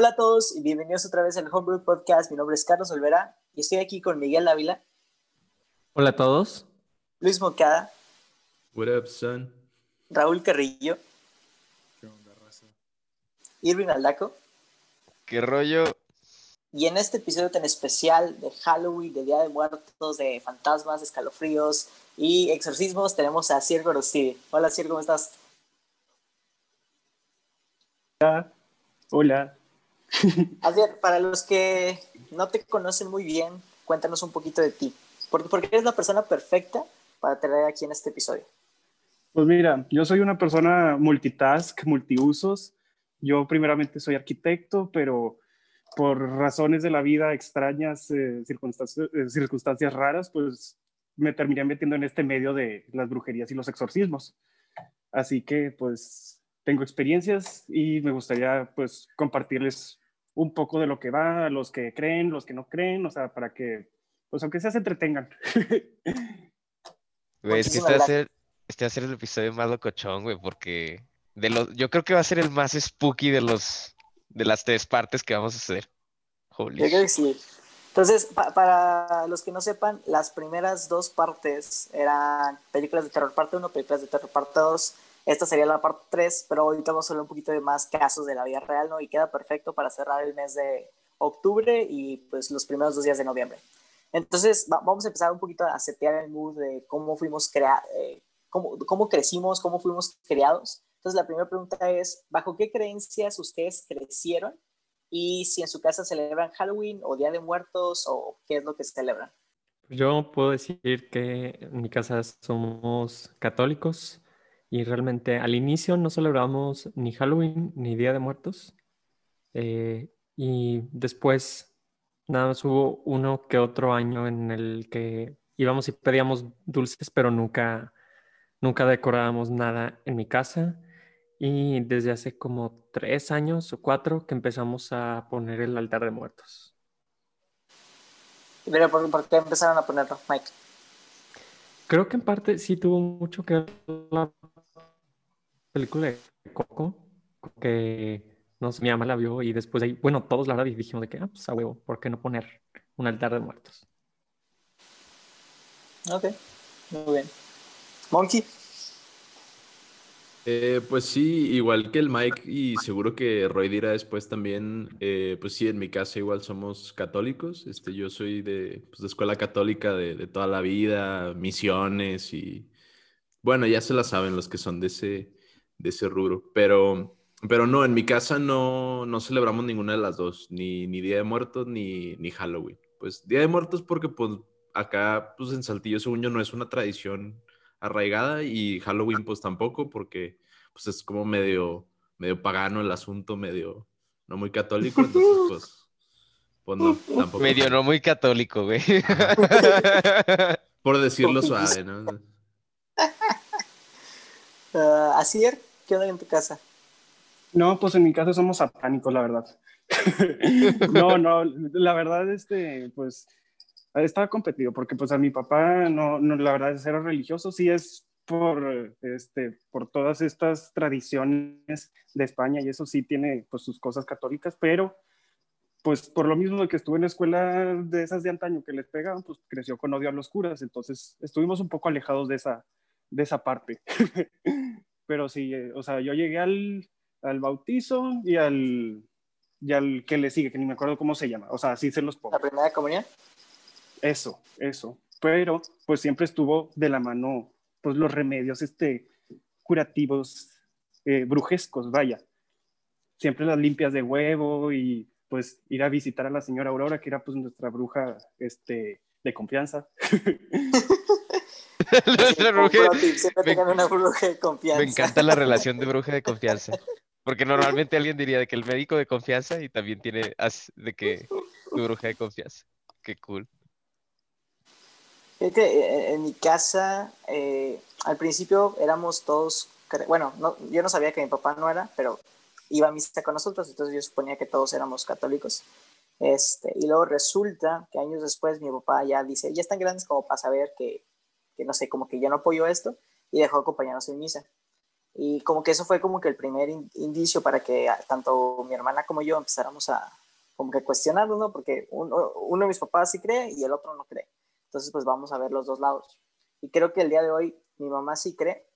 Hola a todos y bienvenidos otra vez al Homebrew Podcast. Mi nombre es Carlos Olvera y estoy aquí con Miguel Ávila. Hola a todos. Luis Mocada. What up, son? Raúl Carrillo. ¿Qué onda, raza? Irving Aldaco. ¿Qué rollo? Y en este episodio tan especial de Halloween, de Día de Muertos, de fantasmas, escalofríos y exorcismos, tenemos a Ciergo Rosti. Hola, Ciergo, ¿cómo estás? Hola. Hola. Así, para los que no te conocen muy bien, cuéntanos un poquito de ti. Porque, porque eres la persona perfecta para tener aquí en este episodio. Pues mira, yo soy una persona multitask, multiusos. Yo primeramente soy arquitecto, pero por razones de la vida extrañas, eh, circunstancias, eh, circunstancias raras, pues me terminé metiendo en este medio de las brujerías y los exorcismos. Así que pues tengo experiencias y me gustaría pues compartirles un poco de lo que va, a los que creen, los que no creen, o sea, para que pues aunque sea se entretengan. Güey, es que este va, a ser, este va a ser el episodio más locochón, güey, porque de los, yo creo que va a ser el más spooky de los de las tres partes que vamos a hacer. Holy. Yo creo que sí. Entonces, pa para los que no sepan, las primeras dos partes eran películas de terror parte 1, películas de terror parte 2. Esta sería la parte 3, pero ahorita vamos a un poquito de más casos de la vida real, ¿no? Y queda perfecto para cerrar el mes de octubre y pues los primeros dos días de noviembre. Entonces, va vamos a empezar un poquito a setear el mood de cómo fuimos creados, eh, cómo, cómo crecimos, cómo fuimos creados. Entonces, la primera pregunta es, ¿bajo qué creencias ustedes crecieron? Y si en su casa celebran Halloween o Día de Muertos o qué es lo que celebran. Yo puedo decir que en mi casa somos católicos y realmente al inicio no celebramos ni Halloween ni Día de Muertos. Eh, y después nada más hubo uno que otro año en el que íbamos y pedíamos dulces, pero nunca, nunca decorábamos nada en mi casa. Y desde hace como tres años o cuatro que empezamos a poner el altar de muertos. Pero ¿por, qué empezaron a ponerlo, Mike? Creo que en parte sí tuvo mucho que ver la película de Coco, que no sé, mi mamá la vio y después ahí, bueno, todos la verdad dijimos de que, ah, pues a huevo, ¿por qué no poner un altar de muertos? Ok, muy bien. Monkey. Eh, pues sí, igual que el Mike y seguro que Roy dirá después también, eh, pues sí, en mi casa igual somos católicos, este, yo soy de, pues, de escuela católica de, de, toda la vida, misiones y bueno, ya se la saben los que son de ese, de ese rubro, pero, pero no, en mi casa no, no celebramos ninguna de las dos, ni, ni Día de Muertos ni, ni Halloween. Pues Día de Muertos porque pues acá pues en Saltillo según yo no es una tradición arraigada y Halloween pues tampoco porque pues es como medio, medio pagano el asunto, medio no muy católico, entonces pues, pues no, tampoco. Medio no muy católico, güey. Por decirlo suave, ¿no? Uh, así es, ¿qué onda en tu casa? No, pues en mi casa somos satánicos, la verdad. no, no, la verdad, este, pues estaba competido porque pues a mi papá no, no la verdad es ser religioso, sí es por, este, por todas estas tradiciones de España y eso sí tiene pues sus cosas católicas, pero pues por lo mismo que estuve en la escuela de esas de antaño que les pegaban, pues creció con odio a los curas, entonces estuvimos un poco alejados de esa, de esa parte. pero sí, eh, o sea, yo llegué al, al bautizo y al, y al que le sigue, que ni me acuerdo cómo se llama, o sea, así se los pongo. ¿La primera comunión? Eso, eso. Pero pues siempre estuvo de la mano pues los remedios este, curativos, eh, brujescos, vaya. Siempre las limpias de huevo y pues ir a visitar a la señora Aurora, que era pues nuestra bruja este, de confianza. bruja. Me, una bruja de confianza. Me encanta la relación de bruja de confianza. Porque normalmente alguien diría de que el médico de confianza y también tiene de que tu bruja de confianza. Qué cool. Fíjate, eh, en mi casa, eh, al principio éramos todos, bueno, no, yo no sabía que mi papá no era, pero iba a misa con nosotros, entonces yo suponía que todos éramos católicos. Este, y luego resulta que años después mi papá ya dice, ya están grandes como para saber que, que no sé, como que ya no apoyo esto, y dejó de acompañarnos en misa. Y como que eso fue como que el primer in- indicio para que tanto mi hermana como yo empezáramos a como que cuestionarlo, ¿no? Porque uno, uno de mis papás sí cree y el otro no cree. Entonces, pues vamos a ver los dos lados. Y creo que el día de hoy mi mamá sí cree,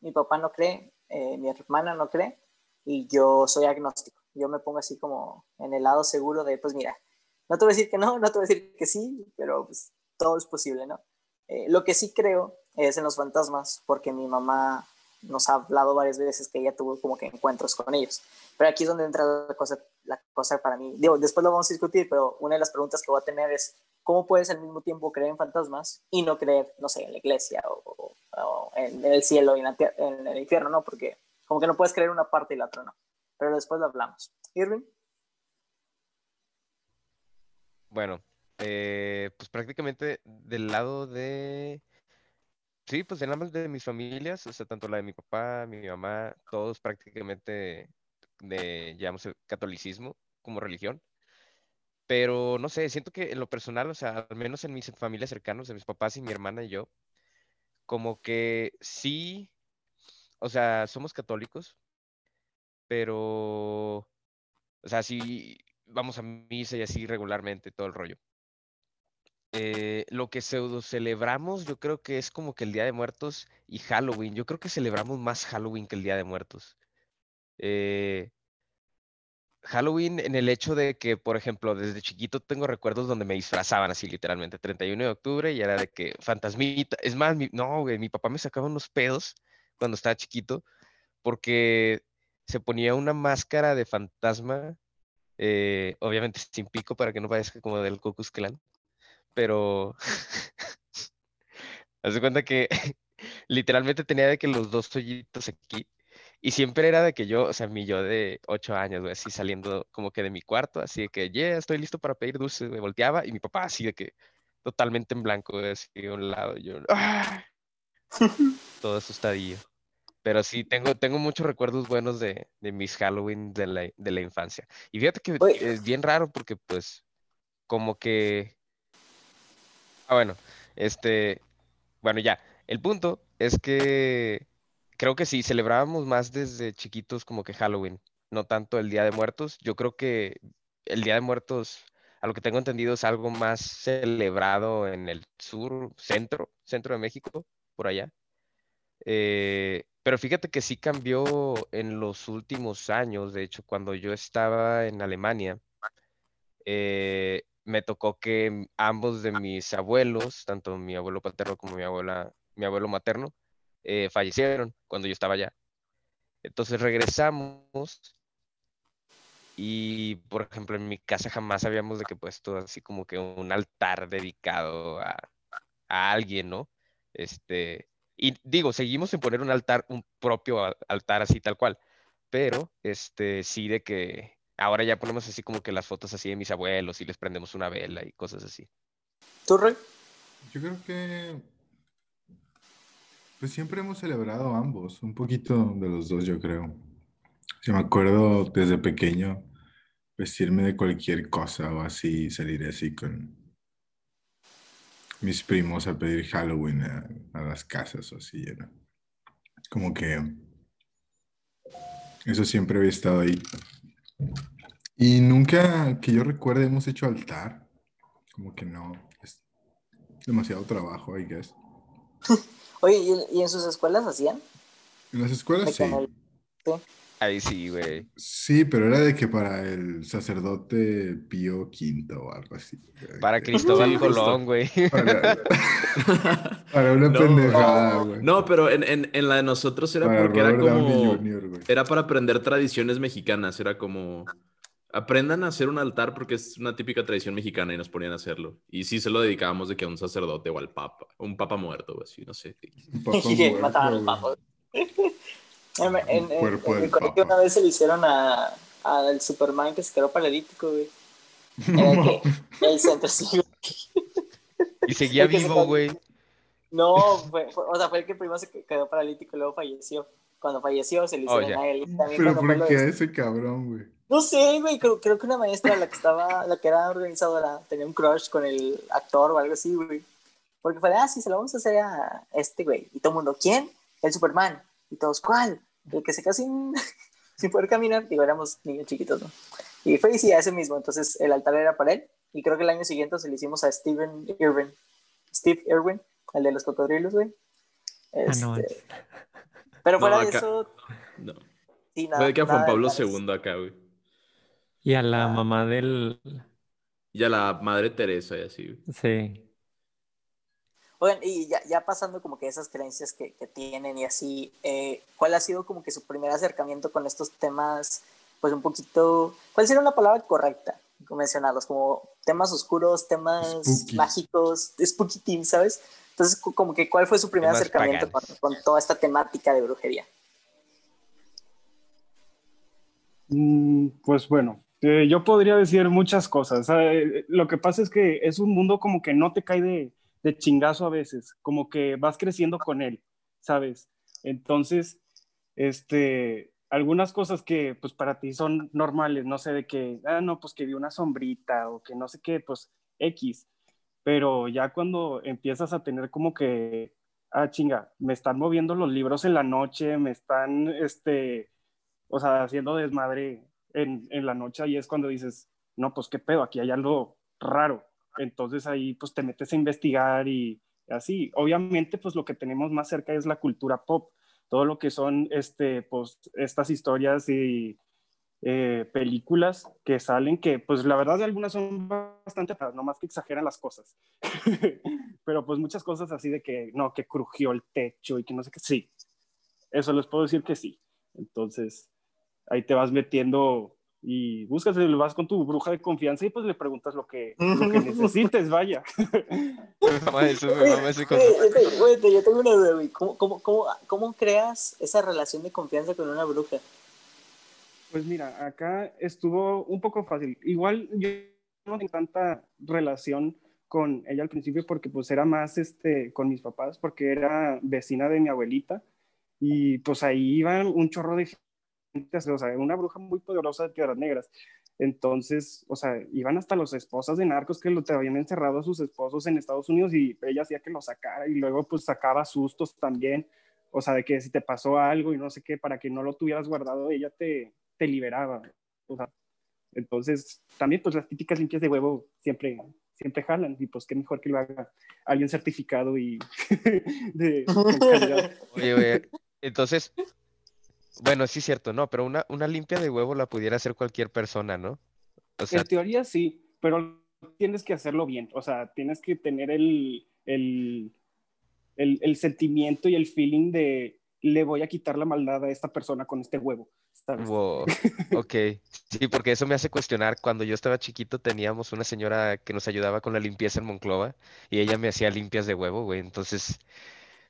mi papá no cree, eh, mi hermana no cree y yo soy agnóstico. Yo me pongo así como en el lado seguro de, pues mira, no te voy a decir que no, no te voy a decir que sí, pero pues todo es posible, ¿no? Eh, lo que sí creo es en los fantasmas, porque mi mamá nos ha hablado varias veces que ella tuvo como que encuentros con ellos. Pero aquí es donde entra la cosa, la cosa para mí. Digo, después lo vamos a discutir, pero una de las preguntas que voy a tener es, ¿cómo puedes al mismo tiempo creer en fantasmas y no creer, no sé, en la iglesia o, en, el cielo y en, en el infierno, ¿no? Porque como que no puedes creer una parte y la otra no. Pero después lo hablamos. Irving, Bueno, eh, pues prácticamente del lado de... Sí, pues en ambas de mis familias, o sea, tanto la de mi papá, mi mamá, todos prácticamente de, llamamos el catolicismo como religión. Pero no sé, siento que en lo personal, o sea, al menos en mis familias cercanos, de mis papás y mi hermana y yo, como que sí, o sea, somos católicos, pero, o sea, sí vamos a misa y así regularmente, todo el rollo. Eh, lo que pseudo celebramos, yo creo que es como que el Día de Muertos y Halloween. Yo creo que celebramos más Halloween que el Día de Muertos. Eh, Halloween en el hecho de que, por ejemplo, desde chiquito tengo recuerdos donde me disfrazaban así literalmente, 31 de octubre y era de que fantasmita. Es más, no, güey, mi papá me sacaba unos pedos cuando estaba chiquito porque se ponía una máscara de fantasma, eh, obviamente sin pico para que no parezca como del Klux Klan, pero haz de cuenta que literalmente tenía de que los dos hoyitos aquí y siempre era de que yo, o sea, mi yo de ocho años, güey, así saliendo como que de mi cuarto, así de que, yeah, estoy listo para pedir dulces, me volteaba y mi papá así de que totalmente en blanco, güey, así a un lado, yo, ¡ah! todo asustadillo. Pero sí, tengo, tengo muchos recuerdos buenos de, de mis Halloween de la, de la infancia. Y fíjate que es bien raro porque pues como que... Ah, bueno, este... Bueno, ya. El punto es que creo que sí, celebrábamos más desde chiquitos como que Halloween, no tanto el Día de Muertos. Yo creo que el Día de Muertos, a lo que tengo entendido, es algo más celebrado en el sur, centro, centro de México, por allá. Eh, pero fíjate que sí cambió en los últimos años. De hecho, cuando yo estaba en Alemania, eh, me tocó que ambos de mis abuelos, tanto mi abuelo paterno como mi abuela, mi abuelo materno, eh, fallecieron cuando yo estaba allá. Entonces regresamos y, por ejemplo, en mi casa jamás habíamos de que puesto así como que un altar dedicado a, a alguien, ¿no? Este, y digo, seguimos en poner un altar, un propio altar así tal cual, pero este, sí de que ahora ya ponemos así como que las fotos así de mis abuelos y les prendemos una vela y cosas así. ¿tú, Roy? Yo creo que pues siempre hemos celebrado ambos, un poquito de los dos, yo creo. Si me acuerdo desde pequeño vestirme de cualquier cosa o así, salir así con mis primos a pedir Halloween a, a las casas o así, ¿no? Como que eso siempre había estado ahí. Y nunca que yo recuerde hemos hecho altar. Como que no. Es demasiado trabajo, I guess. Oye, ¿y, en sus escuelas hacían? En las escuelas que sí. Ahí sí, güey. Sí, pero era de que para el sacerdote Pío V o algo así. Para Cristóbal Sí. Colón, güey. Para, para una No. pendejada, güey. No, pero en, en, en la de nosotros era para porque era Robert como... Jr., güey. Era para aprender tradiciones mexicanas, era como... Aprendan a hacer un altar porque es una típica tradición mexicana y nos ponían a hacerlo. Y sí se lo dedicábamos de que a un sacerdote o al papa, un papa muerto o así, no sé. Un papa Y muerto, mataban al güey. papa. En, en, en- en mi colegio una vez se le hicieron a al Superman que se quedó paralítico, güey. Era de que el centro sí. Y seguía se vivo, güey. No, fue, fue- o sea, fue el que primero se quedó paralítico y luego falleció. Cuando falleció se le Oh, hicieron ya. a él. También Pero ¿por qué de- a ese cabrón, güey? No sé, güey, creo, creo que una maestra, la que estaba, la que era organizadora, tenía un crush con el actor o algo así, güey. Porque fue, ah, sí, se lo vamos a hacer a este güey. Y todo el mundo, ¿quién? El Superman. Y todos, ¿cuál? El que se quedó sin, sin poder caminar, digo, éramos niños chiquitos, ¿no? Y fue sí, a ese mismo, entonces el altar era para él, y creo que el año siguiente se lo hicimos a Steven Irwin, Steve Irwin, el de los cocodrilos, güey. Ah, no, Este, pero fuera No, de eso, No. sí, nada. Fue de que a Juan Pablo. II acá, güey. Y a la Ah. mamá del... Y a la madre Teresa y así, güey. Sí. Oigan, y ya, ya pasando como que esas creencias que, que tienen y así, eh, ¿cuál ha sido como que su primer acercamiento con estos temas, pues un poquito, ¿cuál sería una palabra correcta? Como mencionarlos, como temas oscuros, temas Spooky. mágicos, spooky team, ¿sabes? Entonces, como que, ¿cuál fue su primer Temas acercamiento con, toda esta temática de brujería? Mm, Pues bueno, eh, yo podría decir muchas cosas. Eh, lo que pasa es que es un mundo como que no te cae de, de chingazo a veces, como que vas creciendo con él, ¿sabes? Entonces, este, algunas cosas que pues para ti son normales, no sé, de que, ah, no, pues que vi una sombrita o que no sé qué, pues X. Pero ya cuando empiezas a tener como que, ah, chinga, me están moviendo los libros en la noche, me están, este, o sea, haciendo desmadre en, en la noche, ahí es cuando dices, no, pues qué pedo, aquí hay algo raro. Entonces ahí pues te metes a investigar y así. Obviamente pues lo que tenemos más cerca es la cultura pop, todo lo que son este, pues, estas historias y eh, películas que salen, que pues la verdad algunas son bastante, raras, nomás que exageran las cosas. Pero pues muchas cosas así de que, no, que crujió el techo y que no sé qué, sí. Eso les puedo decir que sí. Entonces, ahí te vas metiendo y buscas, vas con tu bruja de confianza y pues le preguntas lo que, lo que necesites, vaya. Yo tengo una duda, güey. ¿Cómo, cómo, cómo, cómo creas esa relación de confianza con una bruja? Pues mira, acá estuvo un poco fácil. Igual yo no tengo tanta relación con ella al principio porque pues era más este, con mis papás, porque era vecina de mi abuelita y pues ahí iban un chorro de una bruja muy poderosa de Piedras Negras. Entonces, o sea, iban hasta los esposas de narcos que lo habían encerrado a sus esposos en Estados Unidos y ella hacía que lo sacara y luego pues sacaba sustos también, o sea, de que si te pasó algo y no sé qué, para que no lo tuvieras guardado, ella te, te liberaba. O sea, entonces, también pues las típicas limpias de huevo siempre, siempre jalan y pues qué mejor que lo haga alguien certificado y de. Oye, oye, entonces, bueno, sí es cierto, no, pero una, una limpia de huevo la pudiera hacer cualquier persona, ¿no? O sea, En teoría sí, pero tienes que hacerlo bien, o sea, tienes que tener el, el, el, el sentimiento y el feeling de le voy a quitar la maldad a esta persona con este huevo. ¿sabes? wow, ok. Sí, porque eso me hace cuestionar. Cuando yo estaba chiquito teníamos una señora que nos ayudaba con la limpieza en Monclova y ella me hacía limpias de huevo, güey. Entonces,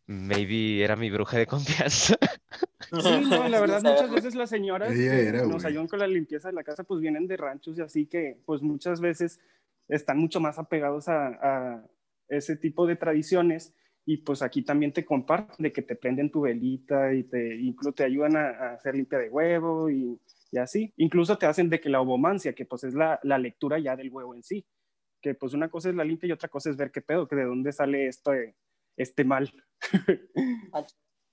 maybe era mi bruja de confianza. Sí, no, la verdad, muchas veces las señoras Ella que era, nos ayudan con la limpieza de la casa, pues vienen de ranchos y así que, pues muchas veces están mucho más apegados a, a ese tipo de tradiciones y pues aquí también te comparten de que te prenden tu velita y te incluso te ayudan a, a hacer limpia de huevo y, y así. Incluso te hacen de que la ovomancia, que pues es la, la lectura ya del huevo en sí, que pues una cosa es la limpia y otra cosa es ver qué pedo, que de dónde sale esto, este mal.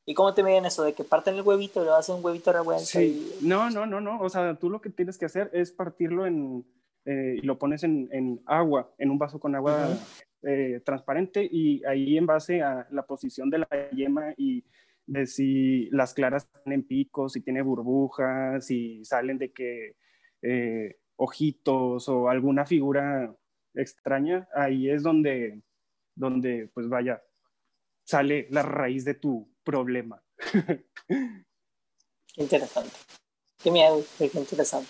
¿Y cómo te miden eso? ¿De que parten el huevito y lo hacen un huevito revuelto? Sí, y- no, no, no, no. O sea, tú lo que tienes que hacer es partirlo en, eh, y lo pones en, en agua, en un vaso con agua eh, transparente y ahí en base a la posición de la yema y de si las claras tienen picos, si tiene burbujas, si salen de que eh, ojitos o alguna figura extraña, ahí es donde, donde, pues vaya, sale la raíz de tu problema. Interesante. Qué miedo, qué interesante.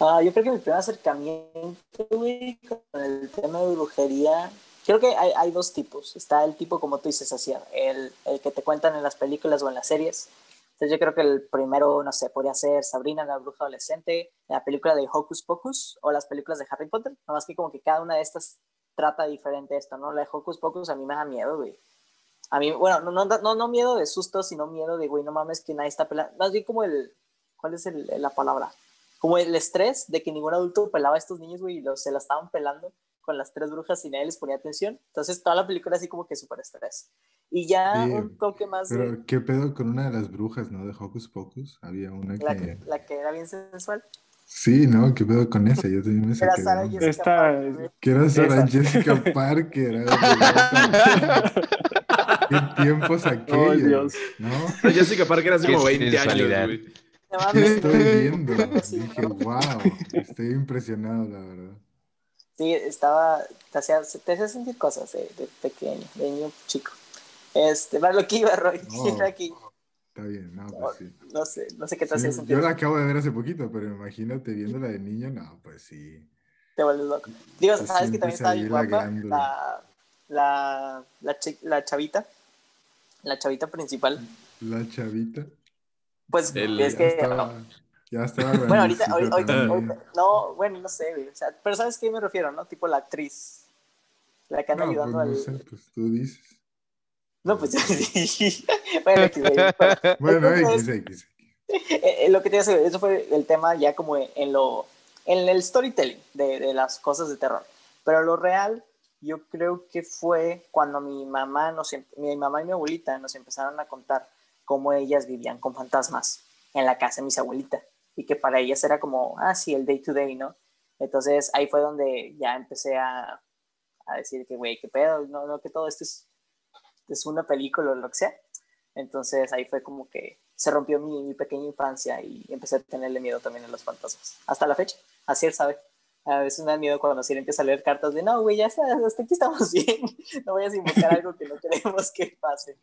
Ah, yo creo que mi primer acercamiento, güey, con el tema de brujería, creo que hay, hay dos tipos. Está el tipo, como tú dices, así, el, el que te cuentan en las películas o en las series. Entonces yo creo que el primero, no sé, podría ser Sabrina, la bruja adolescente, la película de Hocus Pocus o las películas de Harry Potter. Nada más que como que cada una de estas trata diferente esto, ¿no? La de Hocus Pocus a mí me da miedo, güey. A mí, bueno, no, no, no, no miedo de susto, sino miedo de, güey, no mames, que nadie está pelando. Más bien como el, ¿cuál es el, la palabra? Como el estrés de que ningún adulto pelaba a estos niños, güey, y los, se la estaban pelando con las tres brujas y nadie les ponía atención. Entonces toda la película así como que súper estrés. Y ya Sí, un toque más de Pero, ¿qué pedo con una de las brujas, no? De Hocus Pocus. Había una la, que... la que era bien sensual. Sí, ¿no? ¿Qué pedo con esa? Yo también me Era saqué de Sara. Jessica Esta- Parker. Que era Sarah Esa. Jessica Parker. ¿Qué tiempos aquellos? Ay, Dios. ¿No? Jessica Parker hace como 20 años, sensualidad. güey. ¿Qué estoy viendo? Dije, wow, estoy impresionado, la verdad. Sí, estaba, te hacía, te hacía sentir cosas de, de pequeño, de niño chico. Este, para lo que iba, Roy, Oh. era aquí, Está bien, no, pues sí. no sé, no sé qué te Sí, hacía sentir, yo la acabo de ver hace poquito, pero imagínate viéndola de niño, no, pues sí. te vuelves loco. Digo, Te ¿sabes que también estaba bien guapa? La, la, la, la chavita, la chavita principal, La chavita. pues El- es Ya que... estaba, ya estaba Bueno, ahorita, ahorita, ahorita- ahorita- no, bueno, no sé, güey, o sea, pero ¿sabes a qué me refiero, no? Tipo la actriz, la que anda No, pues ayudando no al... sé, pues tú dices. No, pues sí. bueno, X, Bueno, X, X. Eh, eh, lo que te iba a decir, eso fue el tema ya como en lo en el storytelling de, de las cosas de terror. Pero lo real, yo creo que fue cuando mi mamá, nos, em- mi mamá y mi abuelita nos empezaron a contar cómo ellas vivían con fantasmas en la casa de mis abuelitas. Y que para ellas era como, ah, sí, el day to day, ¿no? Entonces ahí fue donde ya empecé a, a decir que, güey, qué pedo, no, no, que todo esto es, es una película o lo que sea. Entonces ahí fue como que se rompió mi, mi pequeña infancia y empecé a tenerle miedo también a los fantasmas. Hasta la fecha, así él sabe. A veces me da miedo cuando Siri empieza a leer cartas de no, güey, ya está, hasta aquí estamos bien. No vayas a invocar algo que no queremos que pase.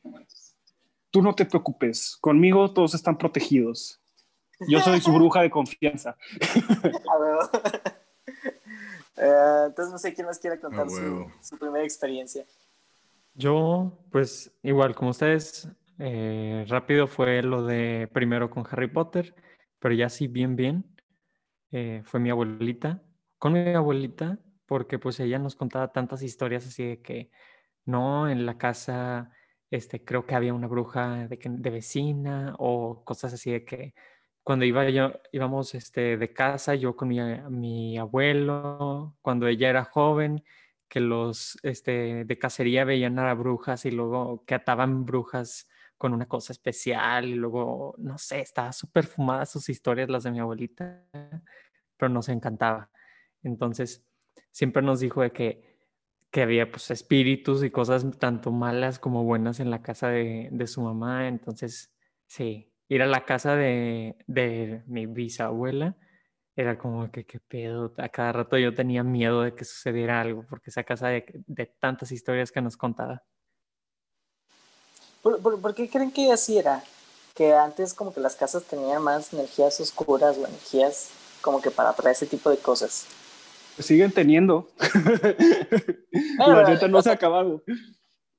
Tú no te preocupes, conmigo todos están protegidos. Yo soy su bruja de confianza. A huevo. Eh, entonces no sé quién más quiere contar su primera experiencia. Yo, pues igual como ustedes, eh, rápido fue lo de primero con Harry Potter, pero ya sí bien, bien, eh, fue mi abuelita, con mi abuelita, porque pues ella nos contaba tantas historias así de que, no, en la casa, este, creo que había una bruja de, de vecina o cosas así de que cuando iba yo, íbamos este, de casa, yo con mi, mi abuelo, cuando ella era joven, que los este, de cacería veían a brujas y luego que ataban brujas con una cosa especial y luego, no sé, estaba súper fumadas sus historias, las de mi abuelita, pero nos encantaba. Entonces, siempre nos dijo de que, que había pues espíritus y cosas tanto malas como buenas en la casa de, de su mamá. Entonces, sí, ir a la casa de, de mi bisabuela era como que qué pedo. A cada rato yo tenía miedo de que sucediera algo, porque esa casa de, de tantas historias que nos contaba. ¿Por, qué creen que así era? Que antes como que las casas tenían más energías oscuras o energías como que para atraer ese tipo de cosas. Siguen teniendo. Bueno, La neta no se ha acabado.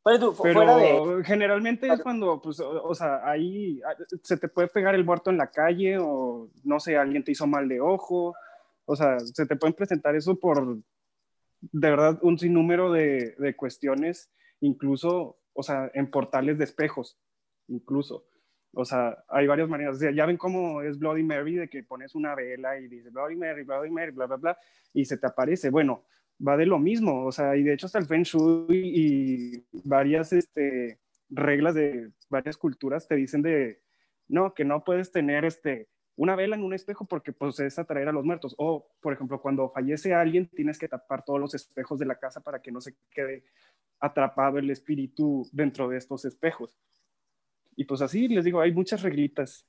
Pero fuera de... generalmente es cuando, pues, o, o sea, ahí ah, se te puede pegar el muerto en la calle o, no sé, alguien te hizo mal de ojo. O sea, se te pueden presentar eso por, de verdad, un sinnúmero de, de cuestiones, incluso, o sea, en portales de espejos, incluso. O sea, hay varias maneras. O sea, ya ven cómo es Bloody Mary, de que pones una vela y dice Bloody Mary, Bloody Mary, bla, bla, bla, y se te aparece. Bueno, va de lo mismo, o sea, y de hecho hasta el Feng Shui y varias este, reglas de varias culturas te dicen de, no, que no puedes tener este, una vela en un espejo porque pues es atraer a los muertos. O, por ejemplo, cuando fallece alguien, tienes que tapar todos los espejos de la casa para que no se quede atrapado el espíritu dentro de estos espejos. Y pues así, les digo, hay muchas reglitas.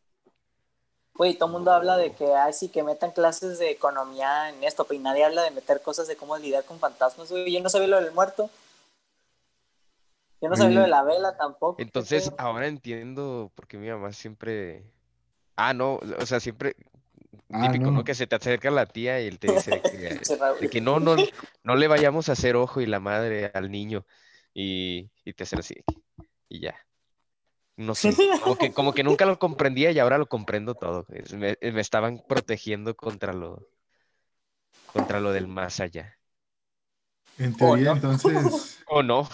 Güey, todo el mundo habla de que, ay, sí, que metan clases de economía en esto, pero nadie habla de meter cosas de cómo lidiar con fantasmas, güey. Yo no sabía lo del muerto. Yo no sabía lo de la vela tampoco. ¿qué Entonces, ahora entiendo por qué mi mamá siempre. Ah, no, o sea, siempre. Ah, Típico, ¿no? no. Que se te acerca la tía y él te dice que, de que no, no, no le vayamos a hacer ojo y la madre al niño. Y, y te hacen así. Y ya. No sé, como que, como que nunca lo comprendía y ahora lo comprendo todo. Me, me estaban protegiendo contra lo, contra lo del más allá. En teoría, no. entonces, ¿O no?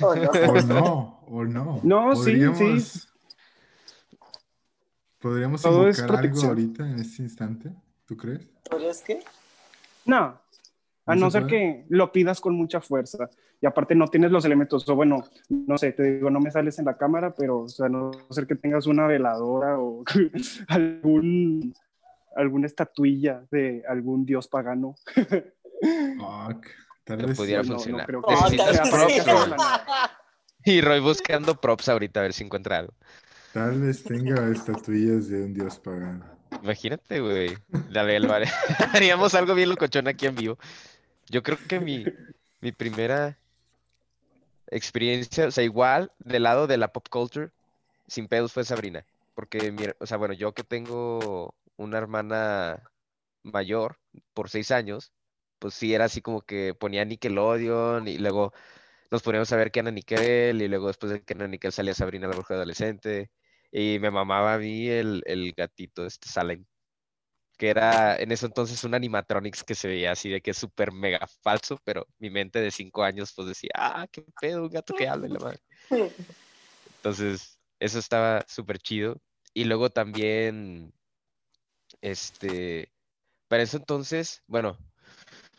Oh, no. o no, o no. No, sí, sí. Podríamos- ¿Podríamos Todo es invocar algo protección. ahorita en este instante? ¿Tú crees? ¿Podrías qué? No, A ¿No no se ser puede? que lo pidas con mucha fuerza. Y aparte no tienes los elementos. O bueno, no sé, te digo, no me sales en la cámara, pero o sea, no ser que tengas una veladora o algún, alguna estatuilla de algún dios pagano. Fuck. Tal No vez pudiera no funcionar. creo que Oh, sí. Y Roy buscando props ahorita a ver si encuentra algo. Tal vez tenga estatuillas de un dios pagano. Imagínate, güey. Dale. Haríamos algo bien locochón aquí en vivo. Yo creo que mi, mi primera experiencia, o sea, igual del lado de la pop culture, sin pedos fue Sabrina. Porque, mi o sea, bueno, yo que tengo una hermana mayor por seis años, pues sí era así como que ponía Nickelodeon y luego nos poníamos a ver Kenan Nickel y luego después de Kenan Nickel salía Sabrina la bruja adolescente y me mamaba a mí el, el gatito, este Salem, que era en ese entonces un animatronics que se veía así de que súper mega falso, pero mi mente de cinco años pues decía, ah, qué pedo, un gato que habla la madre. Entonces, eso estaba súper chido. Y luego también, este, para eso entonces, bueno,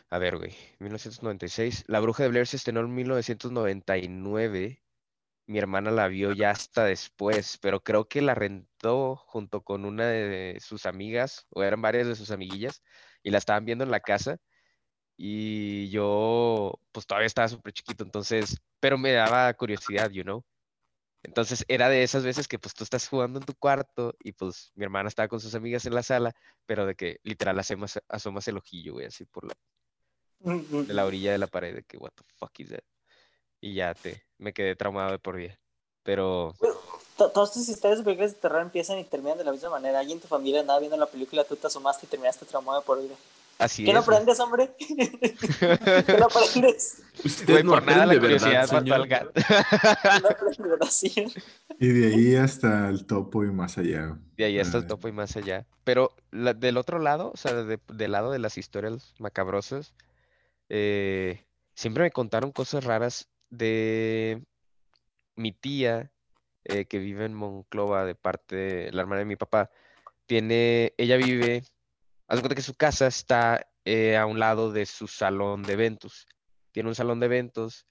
a ver, güey, 1996, La Bruja de Blair se estrenó en 1999. Mi hermana la vio ya hasta después, pero creo que la rentó junto con una de sus amigas, o eran varias de sus amiguillas, y la estaban viendo en la casa. Y yo, pues todavía estaba súper chiquito, entonces, pero me daba curiosidad, you know. Entonces era de esas veces que pues tú estás jugando en tu cuarto y pues mi hermana estaba con sus amigas en la sala, pero de que literal asomas, asomas el ojillo, güey, así por la, de la orilla de la pared, de que what the fuck is that? Y ya te, me quedé traumado de por vida. Pero To- Todas tus historias de películas de terror empiezan y terminan de la misma manera. Alguien en tu familia andaba viendo la película, tú te asomaste y terminaste traumado por vida. así ¿Qué no es. aprendes, hombre? ¿Qué no aprendes? Usted Güey, no por nada la aprende, ¿verdad, curiosidad mató señor? al gato. ¿Qué no aprendes, así? Y de ahí hasta el topo y más allá. De ahí hasta el topo y más allá. Pero la- del otro lado, o sea, de- del lado de las historias macabrosas, eh, siempre me contaron cosas raras de mi tía eh, que vive en Monclova de parte de la hermana de mi papá. Tiene, ella vive, haz cuenta que su casa está eh, a un lado de su salón de eventos. Tiene un salón de eventos,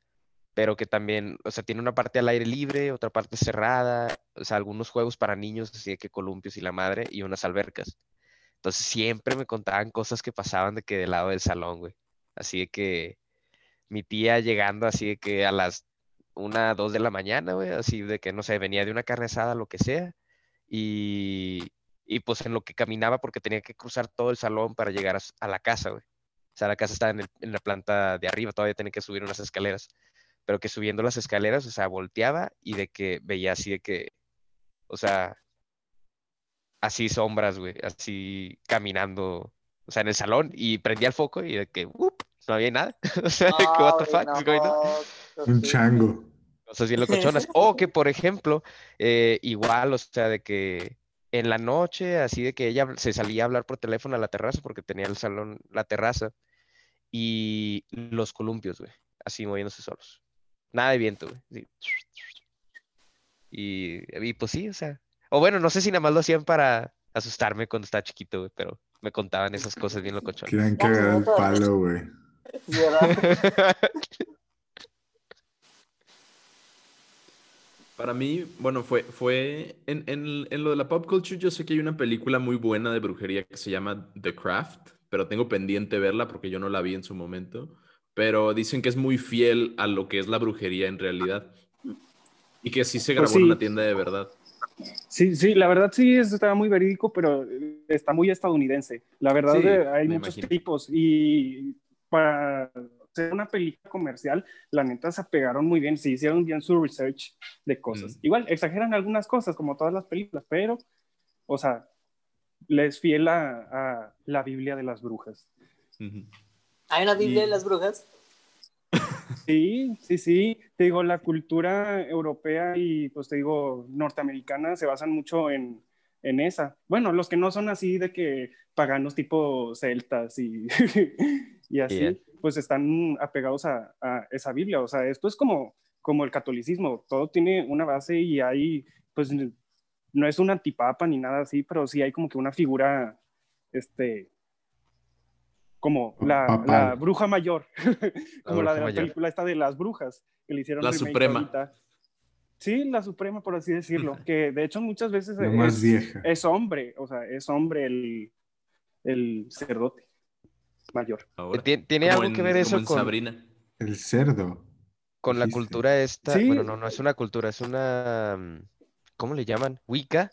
pero que también, o sea, tiene una parte al aire libre, otra parte cerrada, o sea, algunos juegos para niños, así de que columpios y la madre, y unas albercas. Entonces siempre me contaban cosas que pasaban de que del lado del salón, güey. Así de que mi tía llegando así de que a las una, dos de la mañana, güey, así de que, no sé, venía de una carne asada, lo que sea, y, y pues en lo que caminaba, porque tenía que cruzar todo el salón para llegar a, la casa, güey. O sea, la casa estaba en, el- en la planta de arriba, todavía tenía que subir unas escaleras, pero que subiendo las escaleras, o sea, volteaba y de que veía así de que, o sea, así sombras, güey, así caminando, o sea, en el salón, y prendía el foco y de que. No había nada. O sea, de que, what the fuck is going on? no, Un chango. Cosas bien locochonas. O que, por ejemplo, eh, igual, o sea, de que en la noche, así de que ella se salía a hablar por teléfono a la terraza porque tenía el salón, la terraza, y los columpios, güey, así moviéndose solos. Nada de viento, güey. Y, y pues sí, o sea. O bueno, no sé si nada más lo hacían para asustarme cuando estaba chiquito, güey, pero me contaban esas cosas bien locochonas. Quieran cagar el palo, güey. Para mí, bueno, fue, fue en, en- en lo de la pop culture, yo sé que hay una película muy buena de brujería que se llama The Craft, pero tengo pendiente verla porque yo no la vi en su momento. Pero dicen que es muy fiel a lo que es la brujería en realidad. Y que sí se grabó Pues en sí. una tienda de verdad. Sí, sí, la verdad sí es- está muy verídico, pero está muy estadounidense. La verdad Sí, eh, hay muchos imagino. tipos y para hacer una película comercial, la neta se pegaron muy bien, sí hicieron bien su research de cosas. Mm. Igual exageran algunas cosas como todas las películas, pero, o sea, les fiel a, a la Biblia de las brujas. ¿Hay una Biblia de Y- las brujas? Sí, sí, sí. Te digo, la cultura europea y, pues te digo, norteamericana se basan mucho en, en esa. Bueno, los que no son así de que paganos tipo celtas y, y así, Yeah. pues están apegados a, a esa Biblia. O sea, esto es como, como el catolicismo. Todo tiene una base y hay, pues, no es un antipapa ni nada así, pero sí hay como que una figura, este, como la, la bruja mayor, como la, bruja de la mayor. película esta de las brujas, que le hicieron La Suprema. ahorita. Sí, la suprema, por así decirlo, que de hecho muchas veces La más es, vieja. es hombre, o sea, es hombre el, el sacerdote mayor. Ahora. ¿Tiene algo que ver eso con, Sabrina. El cerdo. con la cultura esta? Sí. Bueno, no, no es una cultura, es una... mm, ¿Cómo le llaman? ¿Wicca?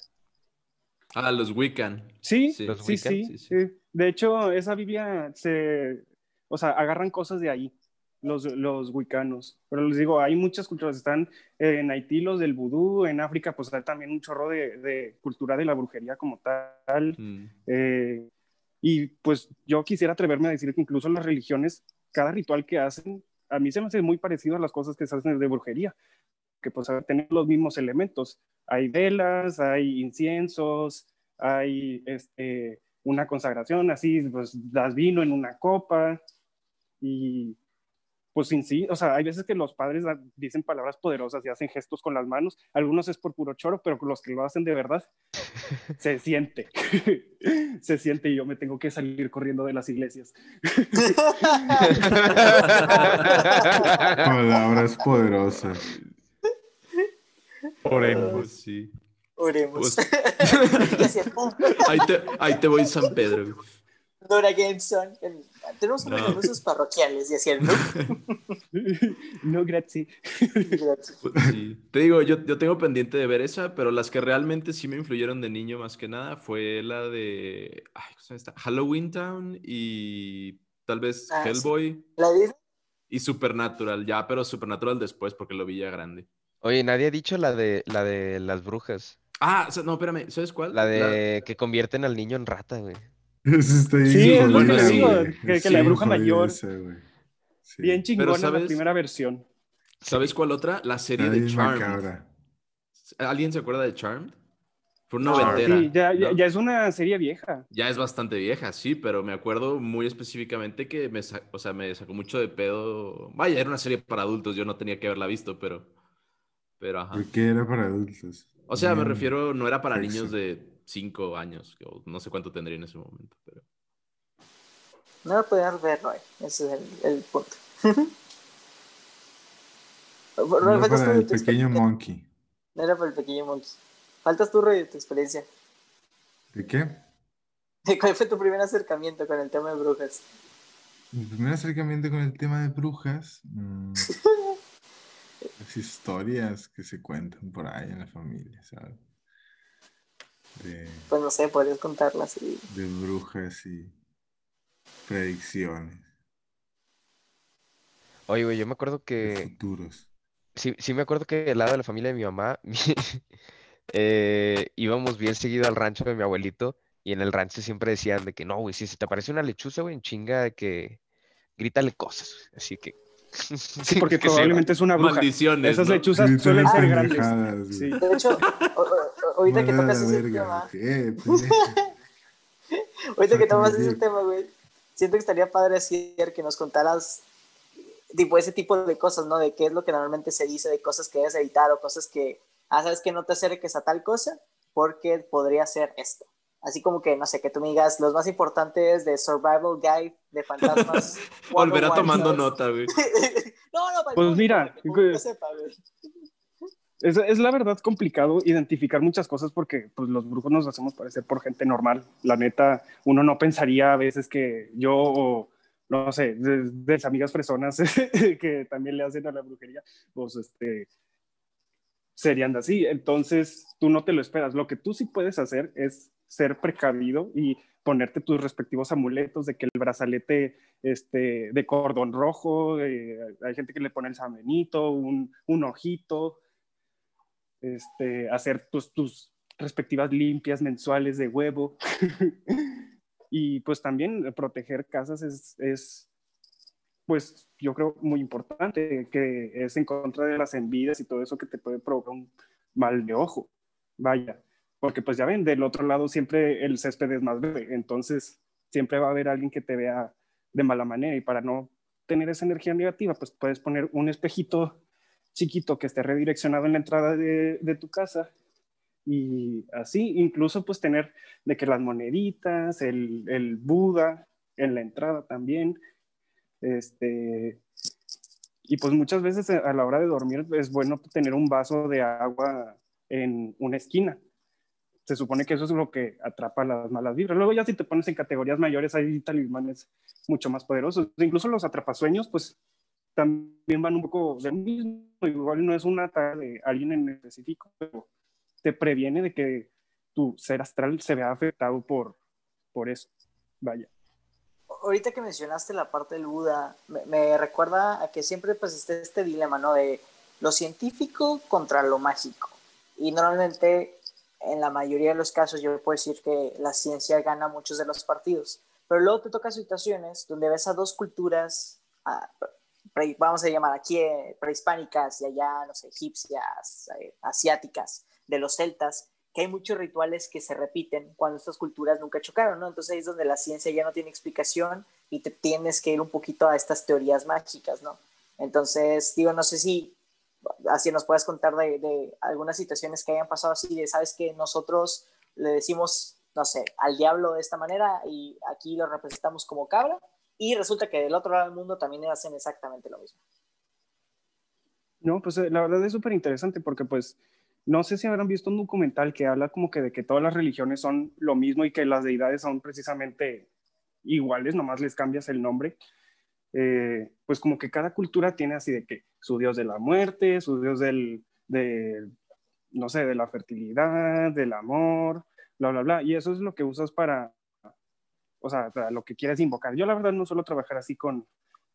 Ah, los Wiccan. Sí, Sí. sí, Los sí, Wiccan, sí, sí, sí. sí. De hecho, esa Biblia se, o sea, agarran cosas de ahí, los, los wiccanos. Pero les digo, hay muchas culturas. Están en Haití los del vudú, en África, pues hay también un chorro de, de cultura de la brujería como tal. Mm. Eh, y pues yo quisiera atreverme a decir que incluso las religiones, cada ritual que hacen, a mí se me hace muy parecido a las cosas que se hacen de brujería, que pues tienen los mismos elementos. Hay velas, hay inciensos, hay este, una consagración, así, pues das vino en una copa y pues sin sí, o sea, hay veces que los padres dicen palabras poderosas y hacen gestos con las manos, algunos es por puro choro, pero los que lo hacen de verdad, se siente, se siente y yo me tengo que salir corriendo de las iglesias. Palabras poderosas. Oremos, sí. Oremos. Pues- Ahí te, ahí te voy, San Pedro. Dora Gameson. El- Tenemos unos No. anuncios parroquiales y así el ¿no? no, gracias. Pues, sí. Te digo, yo, yo tengo pendiente de ver esa, pero las que realmente sí me influyeron de niño más que nada fue la de ay, ¿cómo se llama esta? Halloween Town y tal vez Ah, sí. Hellboy La Disney y Supernatural. Ya, pero Supernatural después porque lo vi ya grande. Oye, nadie ha dicho la de, la de las brujas. Ah, o sea, no, espérame, ¿sabes cuál? La de que convierten al niño en rata, güey. Eso está bien Sí, es lo que les digo, que- que Sí, la bruja mayor- esa. Sí. Bien chingona la primera versión. ¿Sabes cuál otra? La serie Está de Charmed. ¿Alguien se acuerda de Charmed? Fue una noventera. Sí, ya, ya, ¿no? ya es una serie vieja. Ya es bastante vieja, sí, pero me acuerdo muy específicamente que me, sa- o sea, me sacó mucho de pedo. Vaya, era una serie para adultos, yo no tenía que haberla visto, pero, pero ajá. ¿Por qué era para adultos? O sea, me Bien. refiero, no era para Sexo. niños de 5 años, o no sé cuánto tendría en ese momento, pero... no lo podías ver, Roy. Ese es el, el punto. Roy, tú para de el pequeño monkey. No era para el pequeño monkey. Faltas tú, Roy, de tu experiencia. ¿De qué? ¿Cuál fue tu primer acercamiento con el tema de brujas? Mi primer acercamiento con el tema de brujas. mm, las historias que se cuentan por ahí en la familia, ¿sabes? De, Pues no sé, podrías contarlas. Y... de brujas y predicciones Oye, güey, yo me acuerdo de que... futuros. Sí, sí me acuerdo que al lado de la familia de mi mamá mi- eh, íbamos bien seguido al rancho de mi abuelito y en el rancho siempre decían de que no, güey, si se te aparece una lechuza, güey, en chinga de que grítale cosas, güey". Así que... Sí, porque que es una bruja. Maldiciones, Esas ¿no? lechuzas Grítale suelen ser grandes. Sí. De hecho, ahorita que tocas ese verga, tema, ahorita que tomas ese tema, güey, siento que estaría padre así que nos contaras tipo ese tipo de cosas, ¿no? De qué es lo que normalmente se dice, de cosas que debes evitar o cosas que, ah, sabes que no te acerques a tal cosa porque podría ser esto. Así como que, no sé, que tú me digas los más importantes de Survival Guide de Fantasmas. Volverá 101, tomando ¿sabes? nota, güey. no, no, para Pues mira, que público sepa, güey. Es, es la verdad complicado identificar muchas cosas porque pues, los brujos nos hacemos parecer por gente normal. La neta, uno no pensaría a veces que yo o, no sé, de, las amigas fresonas que también le hacen a la brujería, pues este, serían así. Entonces, tú no te lo esperas. Lo que tú sí puedes hacer es ser precavido y ponerte tus respectivos amuletos de que el brazalete este, de cordón rojo, eh, hay gente que le pone el samenito, un, un ojito, este, hacer tus, respectivas limpias mensuales de huevo. y pues también proteger casas es, es, pues yo creo muy importante, que es en contra de las envidias y todo eso que te puede provocar un mal de ojo. Vaya, porque pues ya ven, del otro lado siempre el césped es más verde, entonces siempre va a haber alguien que te vea de mala manera y para no tener esa energía negativa, pues puedes poner un espejito chiquito que esté redireccionado en la entrada de, tu casa y así, incluso pues tener de que las moneditas, el, el Buda, en la entrada también. Este, y pues muchas veces a la hora de dormir es bueno tener un vaso de agua en una esquina. Se supone que eso es lo que atrapa las malas vibras. Luego ya si te pones en categorías mayores hay talismanes mucho más poderosos. Incluso los atrapasueños pues también van un poco del mismo. Igual no es una tarea de alguien en específico, pero te previene de que tu ser astral se vea afectado por, por eso. Vaya ahorita que mencionaste la parte del Buda, me, recuerda a que siempre pues está este dilema, ¿no? De lo científico contra lo mágico. Y normalmente, en la mayoría de los casos, yo puedo decir que la ciencia gana muchos de los partidos. Pero luego te toca situaciones donde ves a dos culturas, vamos a llamar aquí eh, prehispánicas y allá, no sé, egipcias, eh, asiáticas, de los celtas, que hay muchos rituales que se repiten cuando estas culturas nunca chocaron, ¿no? Entonces ahí es donde la ciencia ya no tiene explicación y tienes que ir un poquito a estas teorías mágicas, ¿no? Entonces, digo, no sé si así nos puedes contar de, algunas situaciones que hayan pasado así, de, sabes que nosotros le decimos, no sé, al diablo de esta manera y aquí lo representamos como cabra y resulta que del otro lado del mundo también hacen exactamente lo mismo. No, pues eh, la verdad es súper interesante porque pues no sé si habrán visto un documental que habla como que de que todas las religiones son lo mismo y que las deidades son precisamente iguales, nomás les cambias el nombre. Eh, pues como que cada cultura tiene así de que su dios de la muerte, su dios del, de, no sé, de la fertilidad, del amor, bla, bla, bla. Y eso es lo que usas para, o sea, lo que quieras invocar. Yo la verdad no suelo trabajar así con,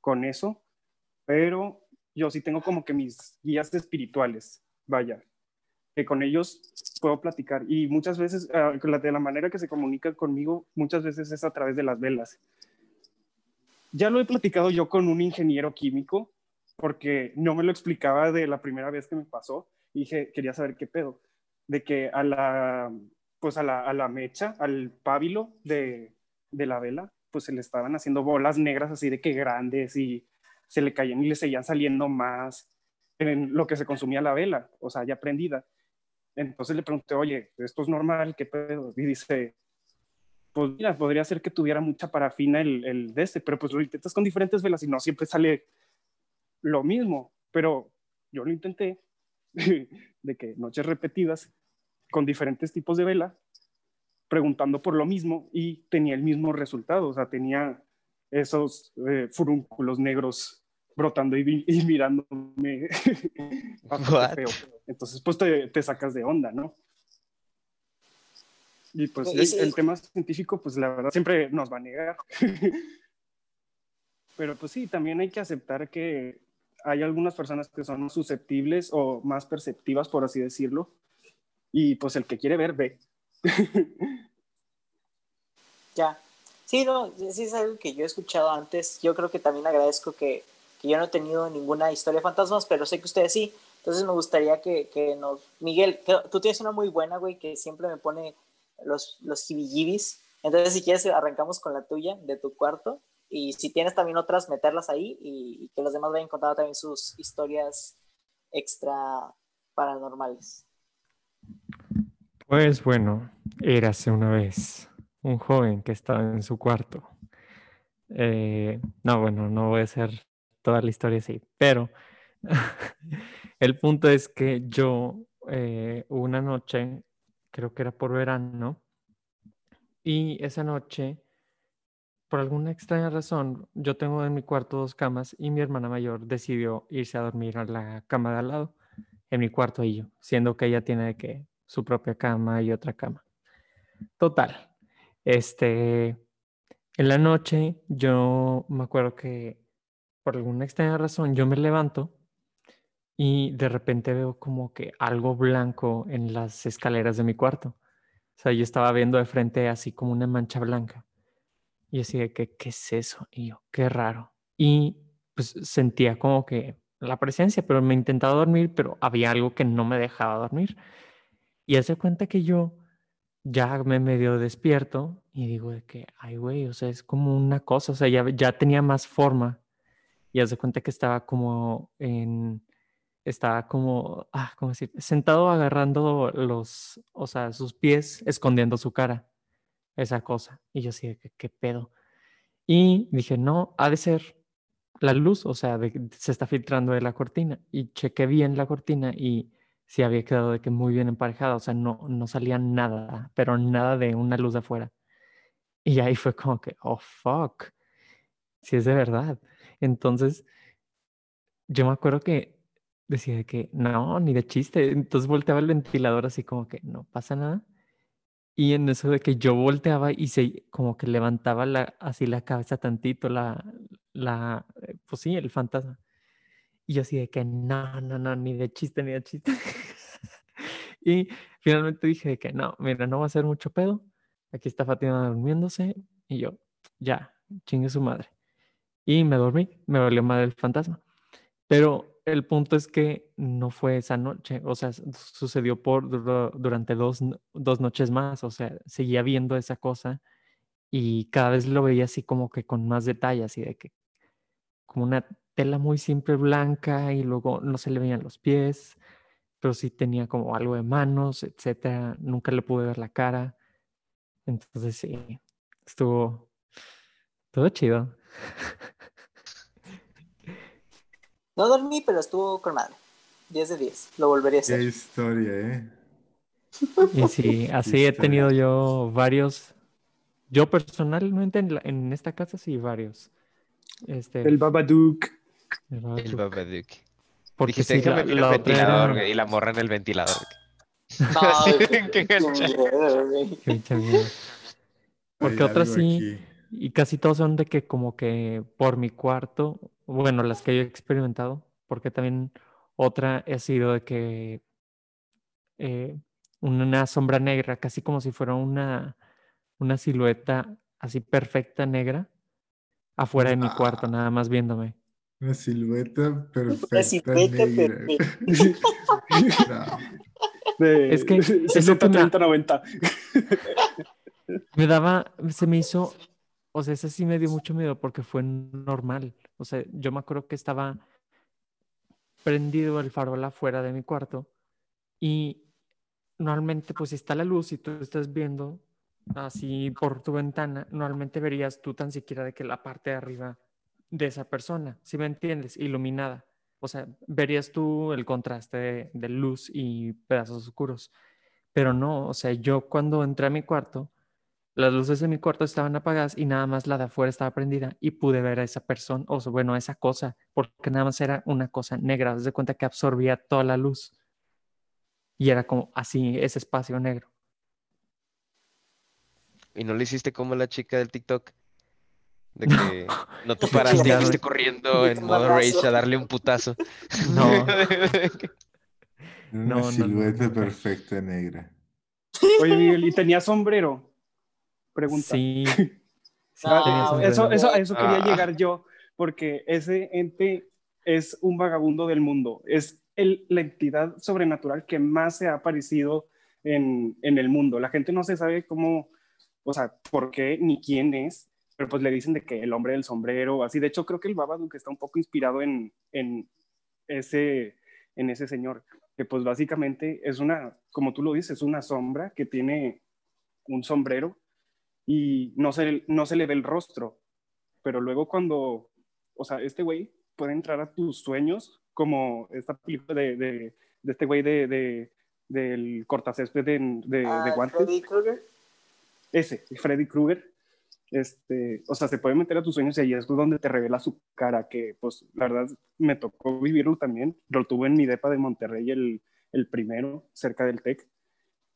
con eso, pero yo sí tengo como que mis guías espirituales, vaya, que con ellos puedo platicar. Y muchas veces, ah, de la manera que se comunican conmigo, muchas veces es a través de las velas. Ya lo he platicado yo con un ingeniero químico, porque no me lo explicaba de la primera vez que me pasó. Y dije, quería saber qué pedo. De que a la, pues a la, a la mecha, al pábilo de, de la vela, pues se le estaban haciendo bolas negras así de que grandes y se le caían y le seguían saliendo más en lo que se consumía la vela, o sea, ya prendida. Entonces le pregunté, oye, ¿esto es normal? ¿Qué pedo? Y dice, pues mira, podría ser que tuviera mucha parafina el, el de este, pero pues lo intentas con diferentes velas y no siempre sale lo mismo. Pero yo lo intenté de que noches repetidas con diferentes tipos de vela, preguntando por lo mismo y tenía el mismo resultado, o sea, tenía esos eh, furúnculos negros brotando y, mirándome feo. Entonces, pues te, sacas de onda, ¿no? Y pues el, tema científico, pues la verdad siempre nos va a negar. Pero pues sí, también hay que aceptar que hay algunas personas que son susceptibles o más perceptivas, por así decirlo. Y pues el que quiere ver, ve. ya. Sí, no, sí es algo que yo he escuchado antes. Yo creo que también agradezco que que yo no he tenido ninguna historia de fantasmas, pero sé que ustedes sí. Entonces me gustaría que, que nos... Miguel, tú tienes una muy buena, güey, que siempre me pone los, los Entonces, si quieres, arrancamos con la tuya, de tu cuarto. Y si tienes también otras, meterlas ahí y, que los demás vayan contando también sus historias extra paranormales. Pues bueno, érase una vez un joven que estaba en su cuarto. Eh, no, bueno, no voy a ser toda la historia sí, pero el punto es que yo eh, una noche, creo que era por verano, y esa noche, por alguna extraña razón, yo tengo en mi cuarto dos camas y mi hermana mayor decidió irse a dormir a la cama de al lado, en mi cuarto y yo, siendo que ella tiene que su propia cama y otra cama. Total. Este, en la noche yo me acuerdo que por alguna extraña razón, yo me levanto y de repente veo como que algo blanco en las escaleras de mi cuarto. O sea, yo estaba viendo de frente así como una mancha blanca. Y así de que, ¿qué es eso? Y yo, qué raro. Y pues sentía como que la presencia, pero me intentaba dormir, pero había algo que no me dejaba dormir. Y hace cuenta que yo ya me medio despierto y digo de que, ay, güey, o sea, es como una cosa, o sea, ya, ya tenía más forma y haz de cuenta que estaba como en, estaba como, ah, ¿cómo decir? Sentado agarrando los, o sea, sus pies, escondiendo su cara, esa cosa. Y yo así, ¿qué, qué pedo? Y dije, no, ha de ser la luz, o sea, que se está filtrando de la cortina. Y chequé bien la cortina y sí había quedado de que muy bien emparejada, o sea, no, no salía nada, pero nada de una luz de afuera. Y ahí fue como que, oh, fuck, si es de verdad. Entonces, yo me acuerdo que decía de que no, ni de chiste. Entonces volteaba el ventilador así como que no pasa nada. Y en eso de que yo volteaba y se como que levantaba la, así la cabeza tantito, la, la, eh, pues sí, el fantasma. Y yo así de que no, no, no, ni de chiste, ni de chiste. y finalmente dije de que no, mira, no va a ser mucho pedo. Aquí está Fátima durmiéndose. Y yo, ya, chingue su madre. Y me dormí, me dolió madre el fantasma. Pero el punto es que no fue esa noche, o sea, sucedió por durante dos, dos noches más, o sea, seguía viendo esa cosa y cada vez lo veía así como que con más detalle, así de que como una tela muy simple blanca y luego no se le veían los pies, pero sí tenía como algo de manos, etcétera. Nunca le pude ver la cara. Entonces sí, estuvo todo chido. No dormí, pero estuvo con madre. 10 de 10. Lo volvería a Qué hacer. historia, ¿eh? Y sí, así he tenido yo varios. Yo personalmente en, la- en esta casa sí varios. Este, El Babadook. El El Babadook. Babadook. Porque Dijiste, sí, la, déjame la el otra ventilador, era- y la morra en el ventilador. No, qué-. Porque otras sí, y casi todos son de que como que por mi cuarto, bueno, las que yo he experimentado, porque también otra ha sido de que eh, una sombra negra, casi como si fuera una, una silueta así perfecta negra, afuera de mi cuarto, Ah. nada más viéndome. Una silueta Una perfecta silueta negra. perfecta. No, De Es que es lo que 60, me- 30, 90. Me daba, se me hizo, o sea, ese sí me dio mucho miedo porque fue normal. O sea, yo me acuerdo que estaba prendido el farol afuera de mi cuarto y normalmente pues si está la luz y tú estás viendo así por tu ventana, normalmente verías tú tan siquiera de que la parte de arriba de esa persona, si me entiendes, iluminada. O sea, verías tú el contraste de, luz y pedazos oscuros. Pero no, o sea, yo cuando entré a mi cuarto, las luces de mi cuarto estaban apagadas y nada más la de afuera estaba prendida y pude ver a esa persona, o sea, bueno, a esa cosa, porque nada más era una cosa negra, haz de cuenta que absorbía toda la luz. Y era como así, ese espacio negro. Y no le hiciste como la chica del TikTok. De que no te paraste y fuiste corriendo en modo rage a darle un putazo. No. Una No, no, no, silueta no. perfecta negra. Oye, Miguel, ¿y tenía sombrero? Pregunta. Sí. Ah, Ah, eso, eso, a eso quería Ah. llegar yo, porque ese ente es un vagabundo del mundo. Es el, la entidad sobrenatural que más se ha aparecido en, en el mundo. La gente no se sabe cómo, o sea, por qué ni quién es, pero pues le dicen de que el hombre del sombrero, así. De hecho, creo que el Babadook está un poco inspirado en, en, ese, en ese señor, que pues básicamente es una, como tú lo dices, es una sombra que tiene un sombrero y no se, no se le ve el rostro. Pero luego cuando, o sea, este güey puede entrar a tus sueños, como esta película de, de, de este güey de, de, del cortacésped de, de, de Ah, guantes. Freddy Krueger. Ese, Freddy Krueger. Este, o sea, se puede meter a tus sueños y ahí es donde te revela su cara, que pues la verdad me tocó vivirlo también. Lo tuve en mi depa de Monterrey, el, el primero, cerca del TEC.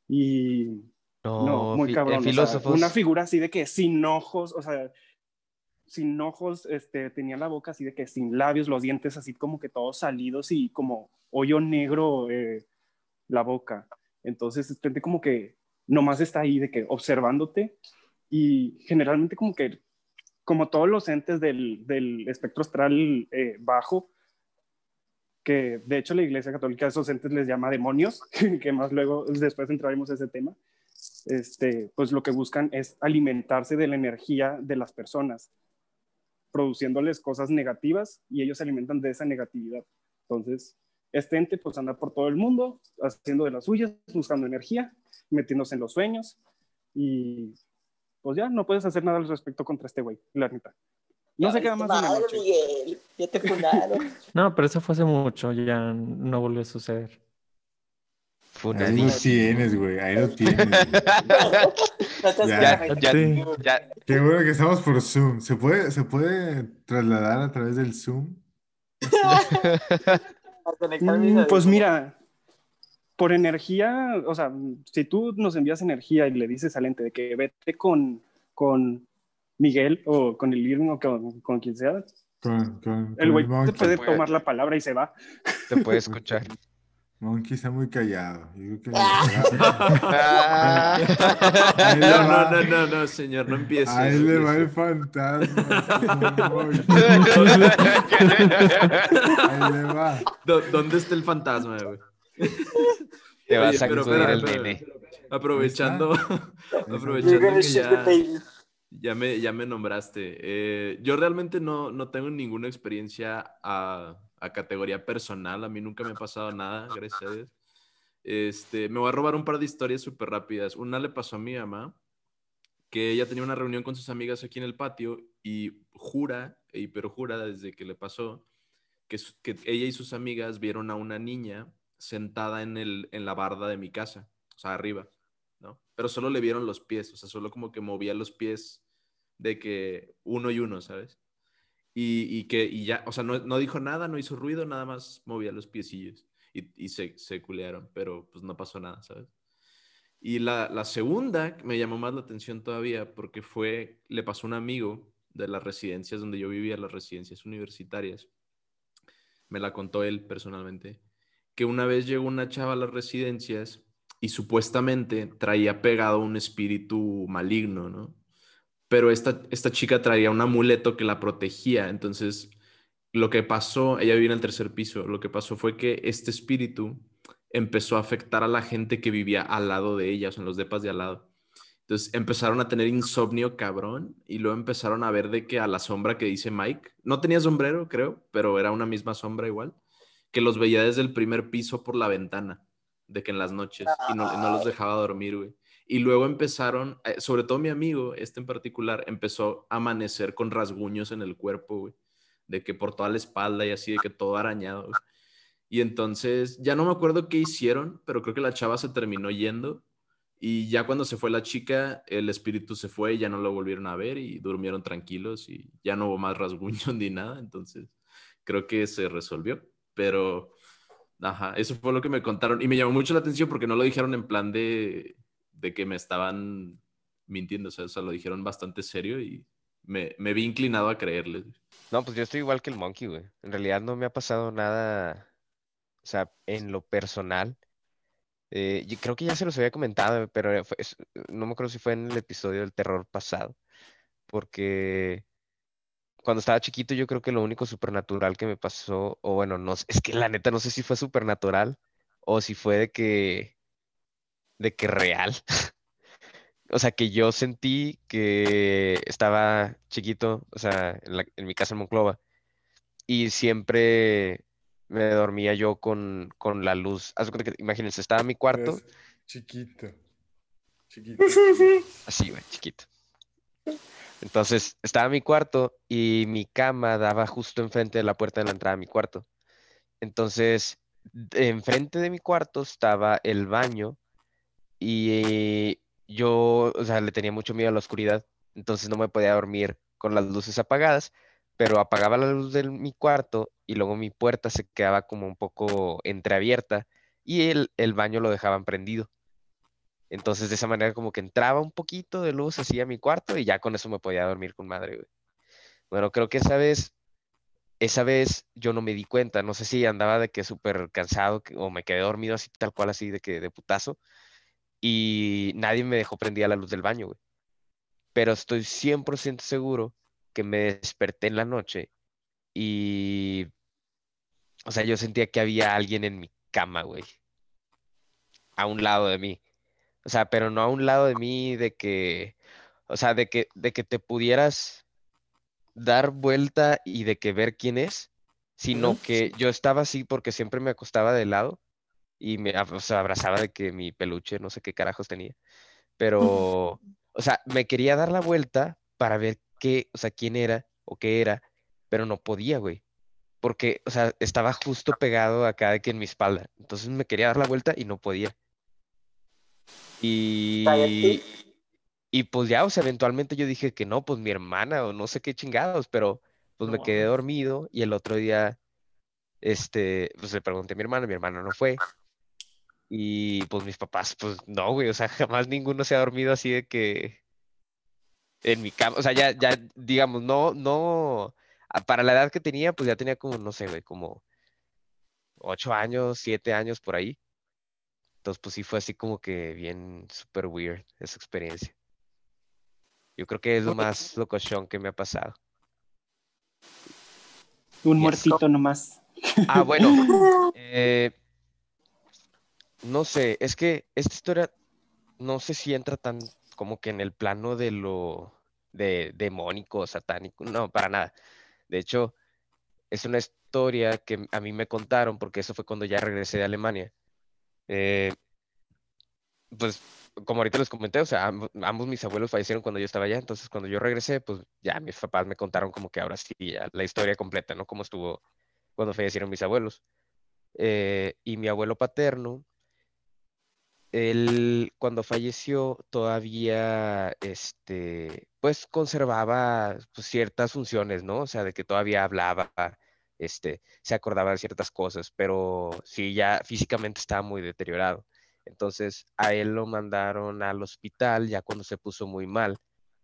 Y no, muy fi- cabrón. o sea, una figura así de que sin ojos, o sea, sin ojos, este, tenía la boca así de que sin labios, los dientes así como que todos salidos y como hoyo negro eh, la boca. Entonces, este, como que nomás está ahí de que observándote y generalmente como que, como todos los entes del, del espectro astral eh, bajo, que de hecho la Iglesia Católica a esos entes les llama demonios, que más luego, después entraremos a ese tema, este, pues lo que buscan es alimentarse de la energía de las personas, produciéndoles cosas negativas y ellos se alimentan de esa negatividad. Entonces, este ente pues anda por todo el mundo haciendo de las suyas, buscando energía, metiéndose en los sueños y pues ya no puedes hacer nada al respecto contra este güey, la neta. No se queda más de una Madre, noche. Miguel, ya te fundaron. No, pero eso fue hace mucho, ya no volvió a suceder. Ahí lo tienes, güey. Ahí lo tienes. Ya, Ya, Sí. ya, Qué bueno que estamos por Zoom. ¿Se puede, ¿Se puede trasladar a través del Zoom? Mm, Pues mira, por energía, o sea, si tú nos envías energía y le dices al ente de que vete con, con Miguel o con el Irving o con, con quien sea, Con, con, el güey te puede puede. tomar la palabra y se va. te puede escuchar. Monkey está muy callado. Yo creo que Ah. No, no, no, no, no, señor, no empieces. Ahí le va el fantasma. Ahí le va. ¿Dónde está el fantasma, güey? Te Oye, vas a pero espera, el espera. nene. Aprovechando, aprovechando que ya, ya me, ya me nombraste. eh, yo realmente no, no tengo ninguna experiencia a, a categoría personal. A mí nunca me ha pasado nada, gracias a Dios. Este, me voy a robar un par de historias súper rápidas. Una le pasó a mi mamá, que ella tenía una reunión con sus amigas aquí en el patio y jura, y pero jura desde que le pasó, que, que ella y sus amigas vieron a una niña sentada en, el, en la barda de mi casa, o sea, arriba, ¿no? Pero solo le vieron los pies, o sea, solo como que movía los pies de que uno y uno, ¿sabes? Y, y que, y ya, o sea, no, no dijo nada, no hizo ruido, nada más movía los piecillos y, y se, se culearon, pero pues no pasó nada, ¿sabes? Y la, la segunda me llamó más la atención todavía porque fue, le pasó a un amigo de las residencias donde yo vivía, las residencias universitarias. Me la contó él personalmente, que una vez llegó una chava a las residencias y supuestamente traía pegado un espíritu maligno, ¿no? Pero esta, esta chica traía un amuleto que la protegía, entonces lo que pasó, ella vivía en el tercer piso, lo que pasó fue que este espíritu empezó a afectar a la gente que vivía al lado de ella, o sea, en los depas de al lado. Entonces empezaron a tener insomnio cabrón y luego empezaron a ver de que a la sombra que dice Mike, no tenía sombrero, creo, pero era una misma sombra igual, que los veía desde el primer piso por la ventana, de que en las noches, y no, no los dejaba dormir, güey. Y luego empezaron, eh, sobre todo mi amigo, este en particular, empezó a amanecer con rasguños en el cuerpo, güey, de que por toda la espalda y así, de que todo arañado, güey. Y entonces, ya no me acuerdo qué hicieron, pero creo que la chava se terminó yendo. Y ya cuando se fue la chica, el espíritu se fue y ya no lo volvieron a ver y durmieron tranquilos y ya no hubo más rasguños ni nada. Entonces, creo que se resolvió. Pero, ajá, eso fue lo que me contaron. Y me llamó mucho la atención porque no lo dijeron en plan de, de que me estaban mintiendo. O sea, o sea, lo dijeron bastante serio y me, me vi inclinado a creerles. No, pues yo estoy igual que el Monkey, güey. En realidad no me ha pasado nada, o sea, en lo personal. Eh, creo que ya se los había comentado, pero no me acuerdo si fue en el episodio del terror pasado, porque cuando estaba chiquito yo creo que lo único supernatural que me pasó, o bueno, no, es que la neta no sé si fue supernatural o si fue de que, de que real. O sea, que yo sentí que estaba chiquito, o sea, en, la- en mi casa en Monclova, y siempre me dormía yo con, con la luz. Haz de cuenta que, imagínense, estaba en mi cuarto, Chiquito. Chiquito. así, güey, chiquito. Entonces, estaba en mi cuarto y mi cama daba justo enfrente de la puerta de la entrada a mi cuarto. Entonces, enfrente de mi cuarto estaba el baño y yo, o sea, le tenía mucho miedo a la oscuridad, entonces no me podía dormir con las luces apagadas, pero apagaba la luz de mi cuarto y luego mi puerta se quedaba como un poco entreabierta y el, el baño lo dejaban prendido. Entonces, de esa manera, como que entraba un poquito de luz así a mi cuarto y ya con eso me podía dormir con madre, güey. Bueno, creo que esa vez, esa vez yo no me di cuenta, no sé si andaba de que súper cansado o me quedé dormido así, tal cual, así de que de putazo, y nadie me dejó prendida la luz del baño, güey. Pero estoy 100% seguro que me desperté en la noche y, o sea, yo sentía que había alguien en mi cama, güey, a un lado de mí. O sea, pero no a un lado de mí de que, o sea, de que, de que te pudieras dar vuelta y de que ver quién es, sino que yo estaba así porque siempre me acostaba de lado y me o sea, abrazaba de que mi peluche, no sé qué carajos tenía. Pero, o sea, me quería dar la vuelta para ver qué, o sea, quién era o qué era, pero no podía, güey. Porque, o sea, estaba justo pegado acá de que en mi espalda. Entonces me quería dar la vuelta y no podía. Y, y pues ya, o sea, eventualmente yo dije que no, pues mi hermana o no sé qué chingados, pero pues me quedé dormido y el otro día, este, pues le pregunté a mi hermana, mi hermana no fue. Y pues mis papás, pues no, güey, o sea, jamás ninguno se ha dormido así de que en mi cama, o sea, ya, ya, digamos, no, no, para la edad que tenía, pues ya tenía como, no sé, güey, como ocho años, siete años por ahí. Entonces, pues sí fue así como que bien super weird esa experiencia. Yo creo que es lo más locochón que me ha pasado. Un muertito nomás. Ah, bueno, eh, no sé, es que esta historia no sé si entra tan como que en el plano de lo de demónico, satánico, no, para nada. De hecho, es una historia que a mí me contaron porque eso fue cuando ya regresé de Alemania. Eh, pues como ahorita les comenté, o sea, amb- ambos mis abuelos fallecieron cuando yo estaba allá, entonces cuando yo regresé, pues ya mis papás me contaron como que ahora sí, ya la historia completa, ¿no? Cómo estuvo cuando fallecieron mis abuelos. Eh, y mi abuelo paterno, él cuando falleció todavía, este, pues conservaba pues, ciertas funciones, ¿no? O sea, de que todavía hablaba, este, se acordaba de ciertas cosas, pero sí, ya físicamente estaba muy deteriorado. Entonces a él lo mandaron al hospital ya cuando se puso muy mal.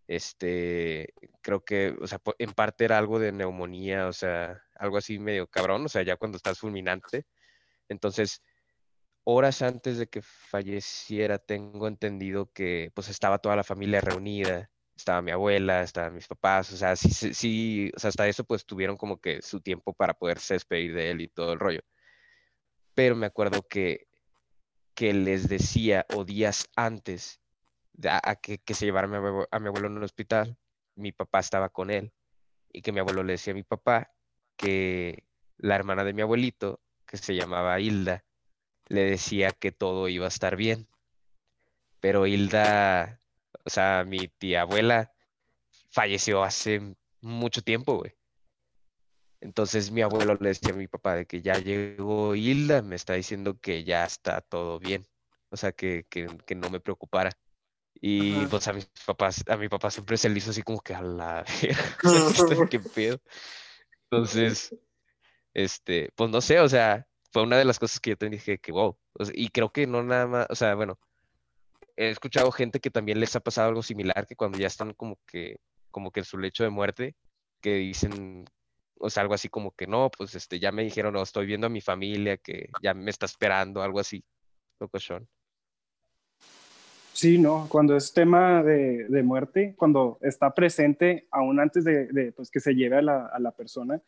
Este, creo que, o sea, en parte era algo de neumonía, o sea, algo así medio cabrón, o sea, ya cuando estás fulminante. Entonces, horas antes de que falleciera, tengo entendido que pues estaba toda la familia reunida, estaba mi abuela, estaban mis papás, o sea, sí, sí, o sea, hasta eso pues tuvieron como que su tiempo para poderse despedir de él y todo el rollo. Pero me acuerdo que, que les decía, o días antes a, que, que se llevara a mi, abue- a mi abuelo en el hospital, mi papá estaba con él y que mi abuelo le decía a mi papá que la hermana de mi abuelito, que se llamaba Hilda, le decía que todo iba a estar bien. Pero Hilda, o sea, mi tía abuela falleció hace mucho tiempo, güey. Entonces mi abuelo le decía a mi papá de que ya llegó Hilda, me está diciendo que ya está todo bien. O sea, que, que, que no me preocupara. Y Ajá. pues a mis papás, a mi papá siempre se le hizo así como que a la qué pedo. Entonces, este, pues no sé, o sea, fue una de las cosas que yo te dije que wow. o sea, y creo que no nada más, o sea, bueno, he escuchado gente que también les ha pasado algo similar, que cuando ya están como que, como que en su lecho de muerte, que dicen, o sea, algo así como que no, pues este, ya me dijeron, no, estoy viendo a mi familia, que ya me está esperando, algo así, locochón. Sí, no, cuando es tema de, de muerte, cuando está presente aún antes de, de, pues, que se lleve a la, a la persona,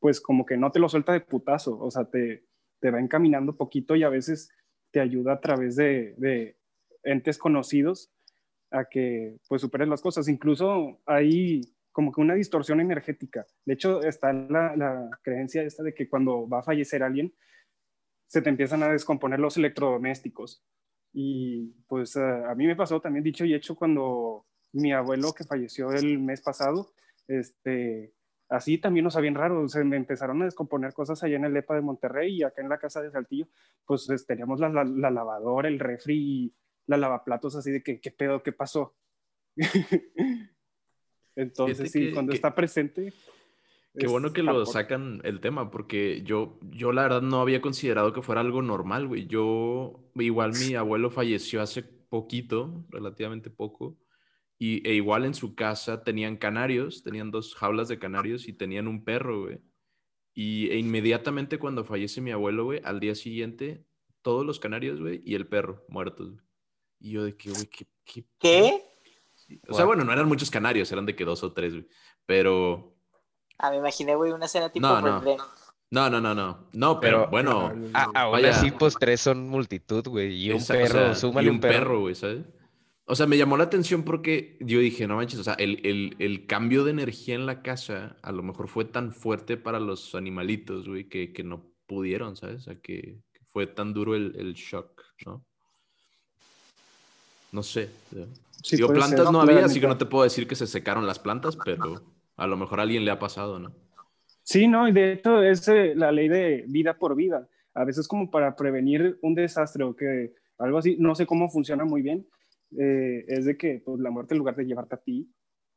pues como que no te lo suelta de putazo, o sea, te, te va encaminando poquito y a veces te ayuda a través de, de entes conocidos a que pues superes las cosas. Incluso hay como que una distorsión energética. De hecho, está la, la creencia esta de que cuando va a fallecer alguien, se te empiezan a descomponer los electrodomésticos. Y pues uh, a mí me pasó también dicho y hecho cuando mi abuelo que falleció el mes pasado, este, así también nos bien raro, se me empezaron a descomponer cosas allá en el EPA de Monterrey y acá en la casa de Saltillo, pues, teníamos la, la, la, lavadora, el refri la lavaplatos así de que, ¿qué pedo? ¿Qué pasó? Entonces, sí, que, cuando que, está presente. Qué bueno que lo sacan el tema, porque yo, yo la verdad no había considerado que fuera algo normal, güey. Yo, igual mi abuelo falleció hace poquito, relativamente poco, y, e igual en su casa tenían canarios, tenían dos jaulas de canarios y tenían un perro, güey. Y e inmediatamente cuando fallece mi abuelo, güey, al día siguiente, todos los canarios, güey, y el perro muertos. Güey. Y yo de que, güey, ¿qué? ¿Qué? ¿Qué? Sí. O sea, bueno, no eran muchos canarios, eran de que dos o tres, güey. Pero Ah, me imaginé, güey, una escena tipo no, no. no, no, no, no. No, pero, pero bueno. A, aún vaya. así, pues tres son multitud, güey. Y un Esa, perro, o sea, súmale y un, un perro. perro, güey, ¿sabes? O sea, me llamó la atención porque yo dije, no manches, o sea, el, el, el, cambio de energía en la casa a lo mejor fue tan fuerte para los animalitos, güey, que, que no pudieron, ¿sabes? O sea, que, que fue tan duro el, el shock, ¿no? No sé. Sí, Digo, plantas ser. no Puede había, así que no te puedo decir que se secaron las plantas, pero a lo mejor a alguien le ha pasado, ¿no? Sí, no, y de hecho es eh, la ley de vida por vida. A veces como para prevenir un desastre o que algo así, no sé cómo funciona muy bien, eh, es de que pues, la muerte en lugar de llevarte a ti,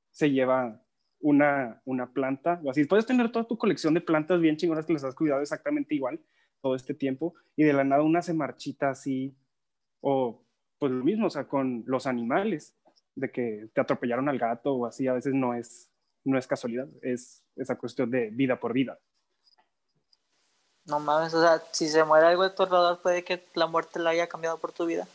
se lleva una, una planta o así. Puedes tener toda tu colección de plantas bien chingonas que les has cuidado exactamente igual todo este tiempo y de la nada una se marchita así o pues lo mismo, o sea, con los animales, de que te atropellaron al gato o así, a veces no es, no es casualidad, es esa cuestión de vida por vida. No mames, o sea, si se muere algo de tu alrededor, puede que la muerte la haya cambiado por tu vida.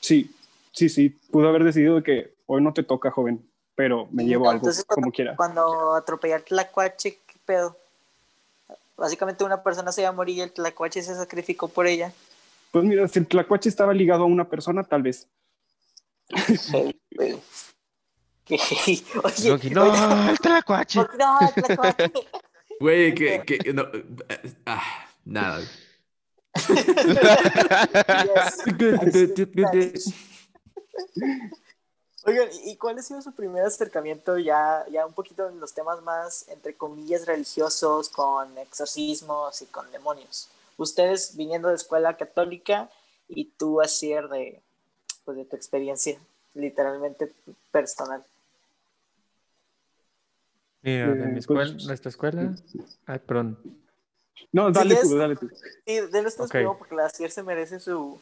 Sí, sí, sí, pudo haber decidido que hoy no te toca, joven, pero me llevo algo cuando- como quiera. Cuando atropellar tlacuache, ¿qué pedo? Básicamente una persona se iba a morir y el tlacuache se sacrificó por ella. Pues mira, si el tlacuache estaba ligado a una persona, tal vez. No, oye, el tlacuache. ¿por qué no, el tlacuache. Güey, que, que no, ah, nada. Oigan, ¿y cuál ha sido su primer acercamiento ya, ya un poquito en los temas más, entre comillas, religiosos, con exorcismos y con demonios? Ustedes viniendo de escuela católica y tú así de, pues, de tu experiencia literalmente personal. Mira, de Eh, mi escuela, pues- nuestra escuela. Ay, perdón. No, dale tú, dale tú. Sí, de ustedes Ok. primero porque la CIR se merece su,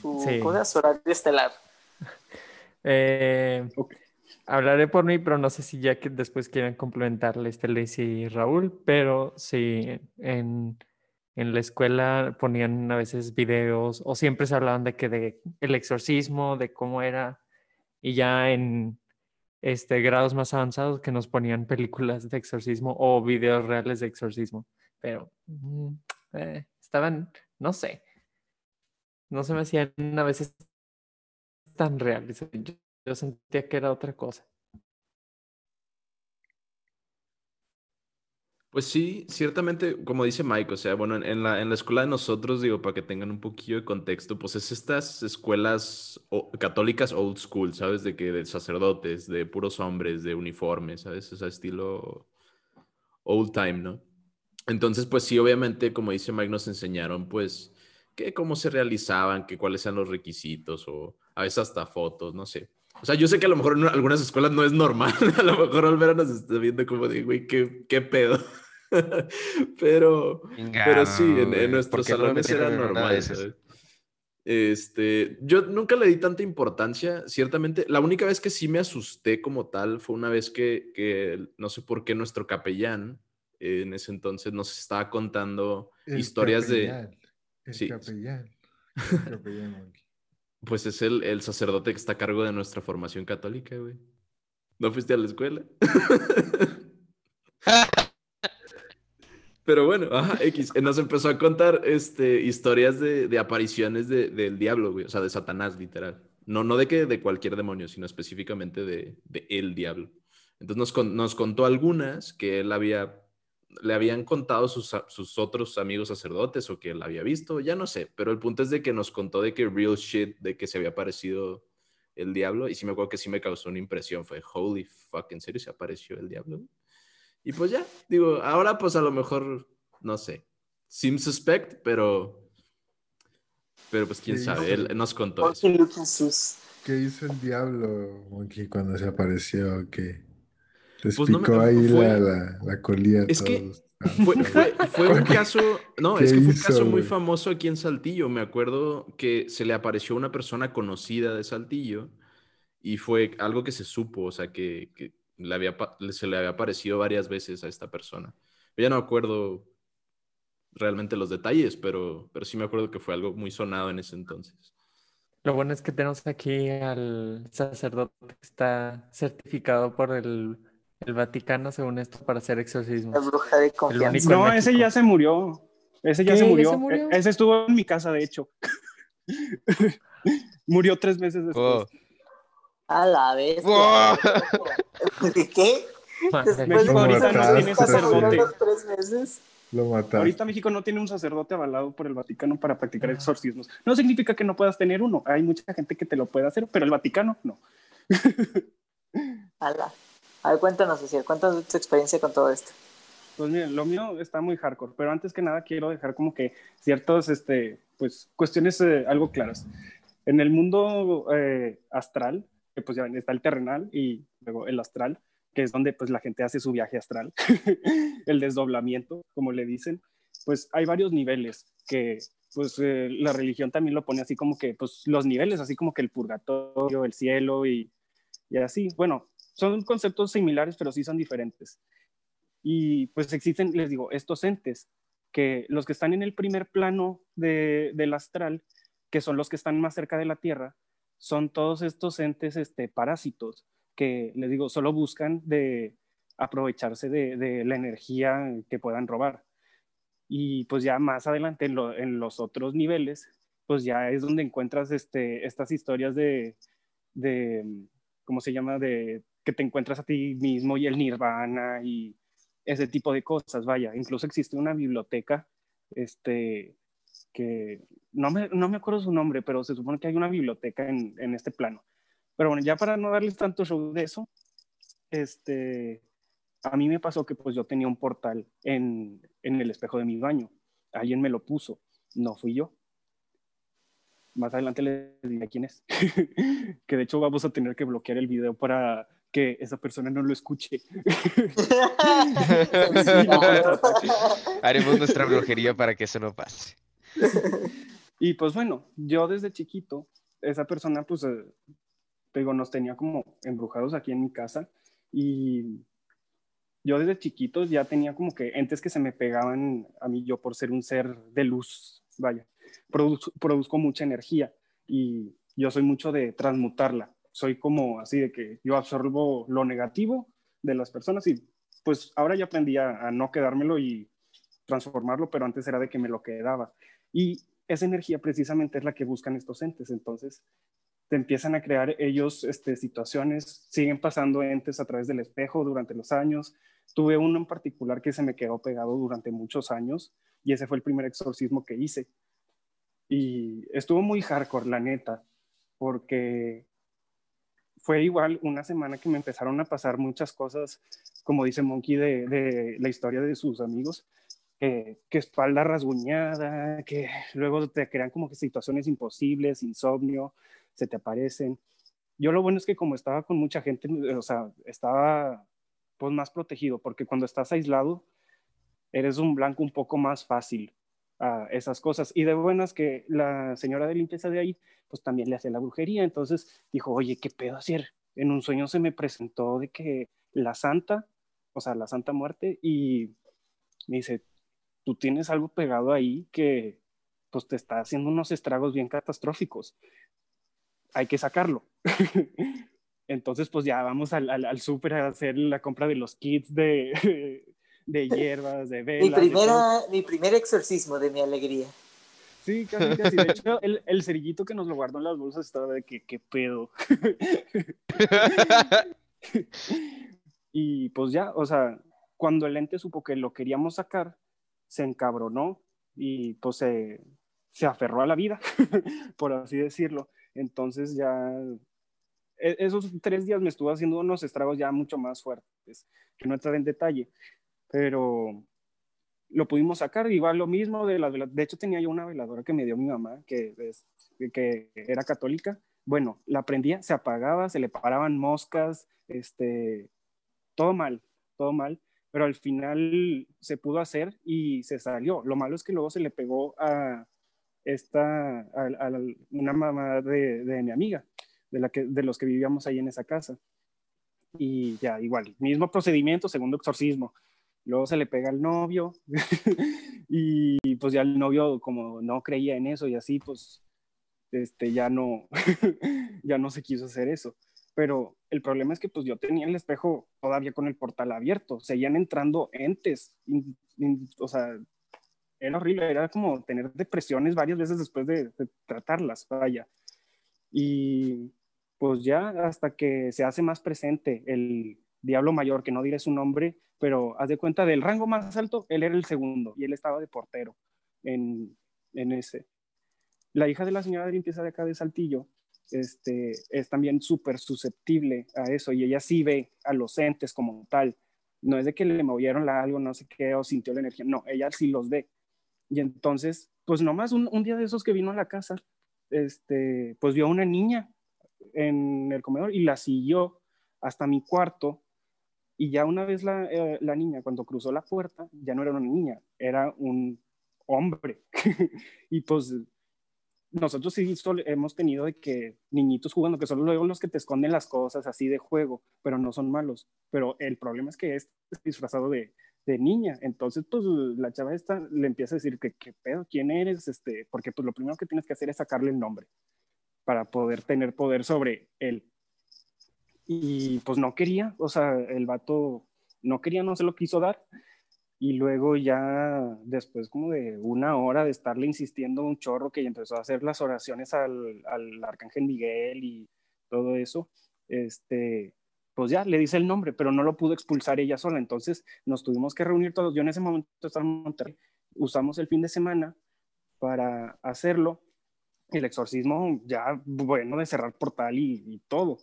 su, Sí. su horario estelar. Eh. Hablaré por mí, pero no sé si ya que después quieran complementarle este Lacey y Raúl, pero sí, en, en la escuela ponían a veces videos o siempre se hablaban de que de el exorcismo, de cómo era, y ya en este grados más avanzados que nos ponían películas de exorcismo o videos reales de exorcismo, pero mm, eh, estaban, no sé, no se me hacían a veces tan reales. Yo, yo sentía que era otra cosa. Pues sí, ciertamente, como dice Mike, o sea, bueno, en, la, en la escuela de nosotros, digo, para que tengan un poquillo de contexto, pues es estas escuelas católicas old school, ¿sabes? De que de sacerdotes, de puros hombres, de uniformes, ¿sabes? O sea, estilo old time, ¿no? Entonces, pues sí, obviamente, como dice Mike, nos enseñaron, pues, que cómo se realizaban, que cuáles eran los requisitos, o a veces hasta fotos, no sé. O sea, yo sé que a lo mejor en algunas escuelas no es normal, a lo mejor Olvera nos está viendo como de, güey, ¿qué, qué pedo? pero, pero sí, en, en nuestros ¿por qué no me salones era de normal. Este, yo nunca le di tanta importancia, ciertamente. La única vez que sí me asusté como tal fue una vez que, que no sé por qué nuestro capellán eh, en ese entonces nos estaba contando El historias de, capellán, El Sí. capellán. El capellán. pues es el, el sacerdote que está a cargo de nuestra formación católica, güey. ¿No fuiste a la escuela? Pero bueno, ajá, X, eh, nos empezó a contar este, historias de, de apariciones de- del diablo, güey, o sea, de Satanás, literal. No, no de que de cualquier demonio, sino específicamente de, de el diablo. Entonces nos, nos contó algunas que él había, le habían contado sus, sus otros amigos sacerdotes o que él había visto, ya no sé, pero el punto es de que nos contó de que real shit, de que se había aparecido el diablo, y sí me acuerdo que sí me causó una impresión, fue, holy fuck, ¿en serio se apareció el diablo? Y pues ya, digo, ahora pues a lo mejor, no sé, sim suspect, pero, pero pues quién sabe, él nos contó eso. ¿Qué hizo el diablo, Monkey, cuando se apareció? ¿Qué? Les Pues no me- picó ahí fue- la, la, la colilla a Es que todos. Fue, fue, fue un caso, no, ¿Qué es que fue un caso muy famoso aquí en Saltillo. Me acuerdo que se le apareció una persona conocida de Saltillo y fue algo que se supo, o sea, que, que le había, se le había aparecido varias veces a esta persona. Yo ya no acuerdo realmente los detalles, pero, pero sí me acuerdo que fue algo muy sonado en ese entonces. Lo bueno es que tenemos aquí al sacerdote que está certificado por el, el Vaticano, según esto, para hacer La exorcismos. bruja de confianza. No, ese ya se murió. Ese ya ¿Qué? se ¿Ya murió. se murió? E- Ese estuvo en mi casa, de hecho. murió tres meses después. Oh, A la vez. Wow. ¿Qué? Madre Después de México ahorita no tiene sacerdote. muriendo tres meses. Lo mataste. Ahorita México no tiene un sacerdote avalado por el Vaticano para practicar exorcismos. No significa que no puedas tener uno. Hay mucha gente que te lo puede hacer, pero el Vaticano no. Ala. A ver, cuéntanos, Cecilia, cuéntanos tu experiencia con todo esto. Pues miren, lo mío está muy hardcore, pero antes que nada quiero dejar como que ciertas, este, pues, cuestiones eh, algo claras. En el mundo eh, astral, que pues ya está el terrenal y luego el astral, que es donde pues la gente hace su viaje astral, el desdoblamiento, como le dicen, pues hay varios niveles que pues eh, la religión también lo pone así como que pues los niveles, así como que el purgatorio, el cielo y, y así. Bueno, son conceptos similares, pero sí son diferentes. Y pues existen, les digo, estos entes, que los que están en el primer plano de, del astral, que son los que están más cerca de la Tierra, son todos estos entes este, parásitos que, les digo, solo buscan de aprovecharse de, la energía que puedan robar. Y pues ya más adelante en, lo- en los otros niveles, pues ya es donde encuentras este, estas historias de, de, ¿cómo se llama? De que te encuentras a ti mismo y el nirvana y ese tipo de cosas, vaya. Incluso existe una biblioteca, este, que no me, no me acuerdo su nombre, pero se supone que hay una biblioteca en, en este plano. Pero bueno, ya para no darles tanto show de eso, este, a mí me pasó que pues yo tenía un portal en, en el espejo de mi baño. Alguien me lo puso, no fui yo. Más adelante les diré quién es. que de hecho vamos a tener que bloquear el video para que esa persona no lo escuche. Haremos nuestra brujería para que eso no pase. Y pues bueno, yo desde chiquito, esa persona pues, eh, te digo, nos tenía como embrujados aquí en mi casa y yo desde chiquito ya tenía como que entes que se me pegaban a mí yo por ser un ser de luz, vaya, Produz- produzco mucha energía y yo soy mucho de transmutarla, soy como así de que yo absorbo lo negativo de las personas y pues ahora ya aprendí a, no quedármelo y transformarlo, pero antes era de que me lo quedaba. Y esa energía precisamente es la que buscan estos entes. Entonces, te empiezan a crear ellos este, situaciones, siguen pasando entes a través del espejo durante los años. Tuve uno en particular que se me quedó pegado durante muchos años y ese fue el primer exorcismo que hice. Y estuvo muy hardcore, la neta, porque fue igual una semana que me empezaron a pasar muchas cosas, como dice Monkey, de, la historia de sus amigos, que, espalda rasguñada, que luego te crean como que situaciones imposibles, insomnio, se te aparecen. Yo lo bueno es que como estaba con mucha gente, o sea, estaba pues más protegido, porque cuando estás aislado, eres un blanco un poco más fácil a esas cosas. Y de buenas que la señora de limpieza de ahí, pues también le hace la brujería. Entonces dijo, oye, ¿qué pedo hacer? En un sueño se me presentó de que la santa, o sea, la santa muerte, y me dice, tú tienes algo pegado ahí que pues te está haciendo unos estragos bien catastróficos. Hay que sacarlo. Entonces, pues ya vamos al, al, al súper a hacer la compra de los kits de, de hierbas, de velas. Mi, primera, mi primer exorcismo de mi alegría. Sí, casi, casi. De hecho, el, el cerillito que nos lo guardó en las bolsas estaba de que, ¿qué pedo? y pues ya, o sea, cuando el ente supo que lo queríamos sacar, se encabronó y pues se, se aferró a la vida, por así decirlo. Entonces ya, e- esos tres días me estuvo haciendo unos estragos ya mucho más fuertes, que no entraré en detalle, pero lo pudimos sacar, igual lo mismo de las. De hecho, tenía yo una veladora que me dio mi mamá, que, es- que era católica. Bueno, la prendía, se apagaba, se le paraban moscas, este, todo mal, todo mal, pero al final se pudo hacer y se salió. Lo malo es que luego se le pegó a esta, a, a una mamá de, de mi amiga, de, la que, de los que vivíamos ahí en esa casa. Y ya, igual, mismo procedimiento, segundo exorcismo. Luego se le pega al novio y pues ya el novio como no creía en eso y así pues este ya no ya no se quiso hacer eso. Pero el problema es que pues yo tenía el espejo todavía con el portal abierto, seguían entrando entes, in- in- o sea, era horrible, era como tener depresiones varias veces después de, de tratarlas, vaya. Y pues ya hasta que se hace más presente el, diablo mayor, que no diré su nombre, pero haz de cuenta del rango más alto, él era el segundo y él estaba de portero en, en ese. La hija de la señora de limpieza de acá de Saltillo este, es también súper susceptible a eso y ella sí ve a los entes como tal. No es de que le movieron la algo, no sé qué, o sintió la energía, no, ella sí los ve. Y entonces, pues nomás un, un día de esos que vino a la casa, este, pues vio a una niña en el comedor y la siguió hasta mi cuarto. Y ya una vez la, eh, la niña, cuando cruzó la puerta, ya no era una niña, era un hombre. y pues nosotros sí hemos tenido de que niñitos jugando, que son luego los que te esconden las cosas así de juego, pero no son malos. Pero el problema es que es disfrazado de, de niña. Entonces, pues la chava esta le empieza a decir que qué pedo, quién eres, este, porque pues lo primero que tienes que hacer es sacarle el nombre para poder tener poder sobre él. Y pues no quería, o sea, el vato no quería, no se lo quiso dar. Y luego ya después como de una hora de estarle insistiendo un chorro que empezó a hacer las oraciones al, al arcángel Miguel y todo eso, este, pues ya le dice el nombre, pero no lo pudo expulsar ella sola. Entonces nos tuvimos que reunir todos. Yo en ese momento estaba en Monterrey. Usamos el fin de semana para hacerlo. El exorcismo ya, bueno, de cerrar portal y, y todo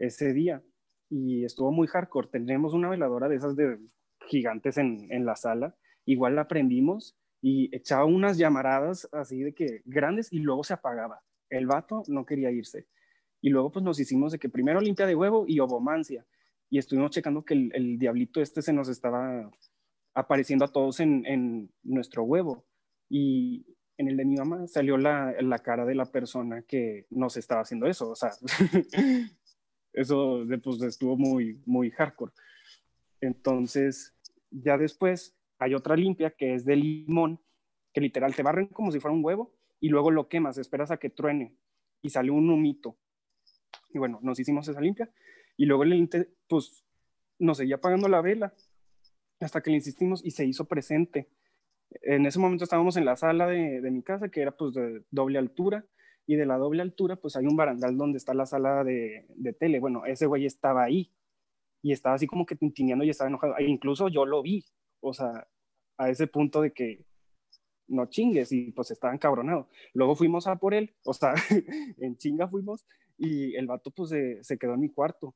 ese día. Y estuvo muy hardcore. Tenemos una veladora de esas de gigantes en, en la sala. Igual la prendimos y echaba unas llamaradas así de que grandes y luego se apagaba. El vato no quería irse. Y luego pues nos hicimos de que primero limpia de huevo y ovomancia. Y estuvimos checando que el, diablito este se nos estaba apareciendo a todos en, en, nuestro huevo. Y en el de mi mamá salió la, la, cara de la persona que nos estaba haciendo eso. O sea, eso pues, estuvo muy, muy hardcore. Entonces, ya después hay otra limpia que es de limón, que literal te barren como si fuera un huevo y luego lo quemas, esperas a que truene y sale un humito. Y bueno, nos hicimos esa limpia y luego el pues nos seguía apagando la vela hasta que le insistimos y se hizo presente. En ese momento estábamos en la sala de, de mi casa, que era pues de doble altura, y de la doble altura pues hay un barandal donde está la sala de, de tele. Bueno, ese güey estaba ahí y estaba así como que tintineando y estaba enojado. E incluso yo lo vi, o sea, a ese punto de que no chingues y pues estaba encabronado. Luego fuimos a por él, o sea, en chinga fuimos y el vato pues se, se, quedó en mi cuarto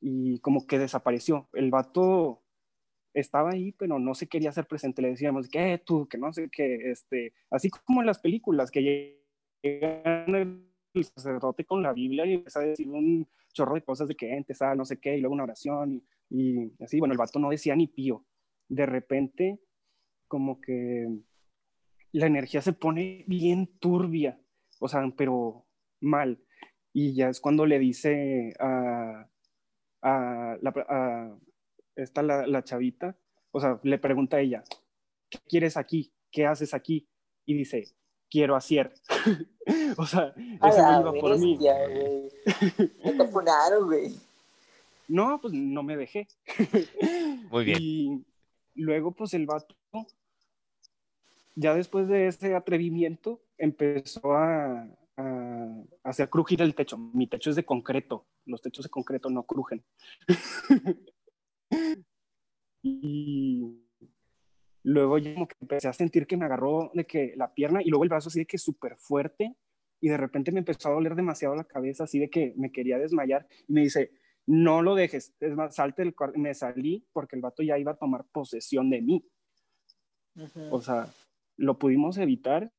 y como que desapareció. El vato estaba ahí, pero no se quería hacer presente. Le decíamos, ¿qué tú? Que no sé qué, este, así como en las películas que el sacerdote con la Biblia y empieza a decir un chorro de cosas de que entes, ah, no sé qué, y luego una oración y, y así. Bueno, el vato no decía ni pío. De repente, como que la energía se pone bien turbia, o sea, pero mal y ya es cuando le dice a, a, la, esta, la, chavita, o sea, le pregunta a ella, ¿qué quieres aquí? ¿Qué haces aquí? Y dice, quiero hacer. o sea, ese güey iba por mí. te funaron, güey. No, pues no me dejé. Muy bien. Y luego, pues el vato, ya después de ese atrevimiento, empezó a, a hacer crujir el techo. Mi techo es de concreto, los techos de concreto no crujen. y luego yo como que empecé a sentir que me agarró de que la pierna y luego el brazo así de que súper fuerte y de repente me empezó a doler demasiado la cabeza, así de que me quería desmayar y me dice, no lo dejes, es más, salte del cuarto. Me salí porque el vato ya iba a tomar posesión de mí. O sea, lo pudimos evitar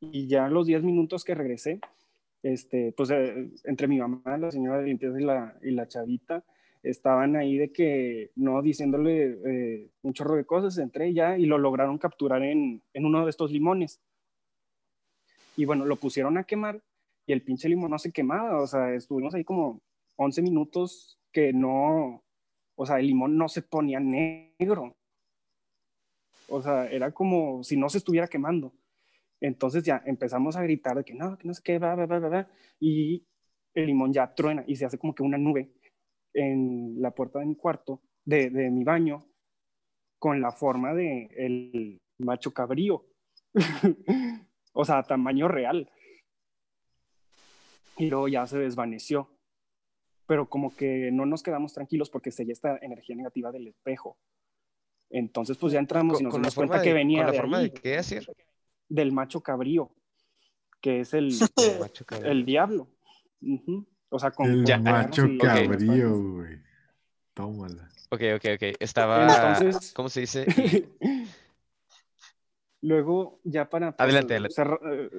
y ya los 10 minutos que regresé, este, pues eh, entre mi mamá, la señora de limpieza y la, y la chavita, estaban ahí de que, no, diciéndole eh, un chorro de cosas, entré ya y lo lograron capturar en, en, uno de estos limones. Y bueno, lo pusieron a quemar y el pinche limón no se quemaba, o sea, estuvimos ahí como 11 minutos que no, o sea, el limón no se ponía negro. O sea, era como si no se estuviera quemando. Entonces ya empezamos a gritar de que no, que no sé qué, va, va, va, y el limón ya truena y se hace como que una nube en la puerta de mi cuarto, de, de mi baño, con la forma de el macho cabrío. o sea, tamaño real. Y luego ya se desvaneció. pero como que no nos quedamos tranquilos porque seguía esta energía negativa del espejo. Entonces, pues ya entramos y nos con dimos cuenta forma que de, venía con la de forma ahí, de qué hacer. del macho cabrío, que es el, cabrón. el diablo. Ujú. O sea, con El macho y- cabrío, güey. Tómala. Ok, ok, ok. Estaba. Entonces- ¿Cómo se dice? Luego, ya para pues, Adelante, adelante. cerra- eh,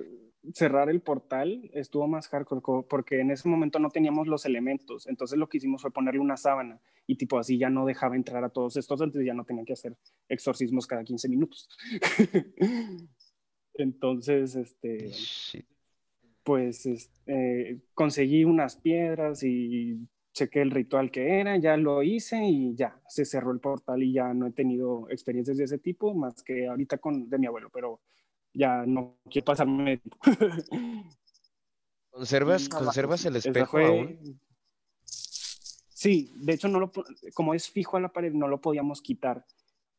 cerrar el portal, estuvo más hardcore co- porque en ese momento no teníamos los elementos. Entonces, lo que hicimos fue ponerle una sábana y, tipo, así ya no dejaba entrar a todos estos, entonces ya no tenían que hacer exorcismos cada 15 minutos. Entonces, este, Shit. Pues es- eh, conseguí unas piedras y chequé el ritual que era, ya lo hice y ya se cerró el portal y ya no he tenido experiencias de ese tipo más que ahorita con de mi abuelo, pero ya no quiero pasarme. ¿Conservas, No, ¿conservas el espejo fue- aún? Sí, de hecho no lo como es fijo a la pared no lo podíamos quitar.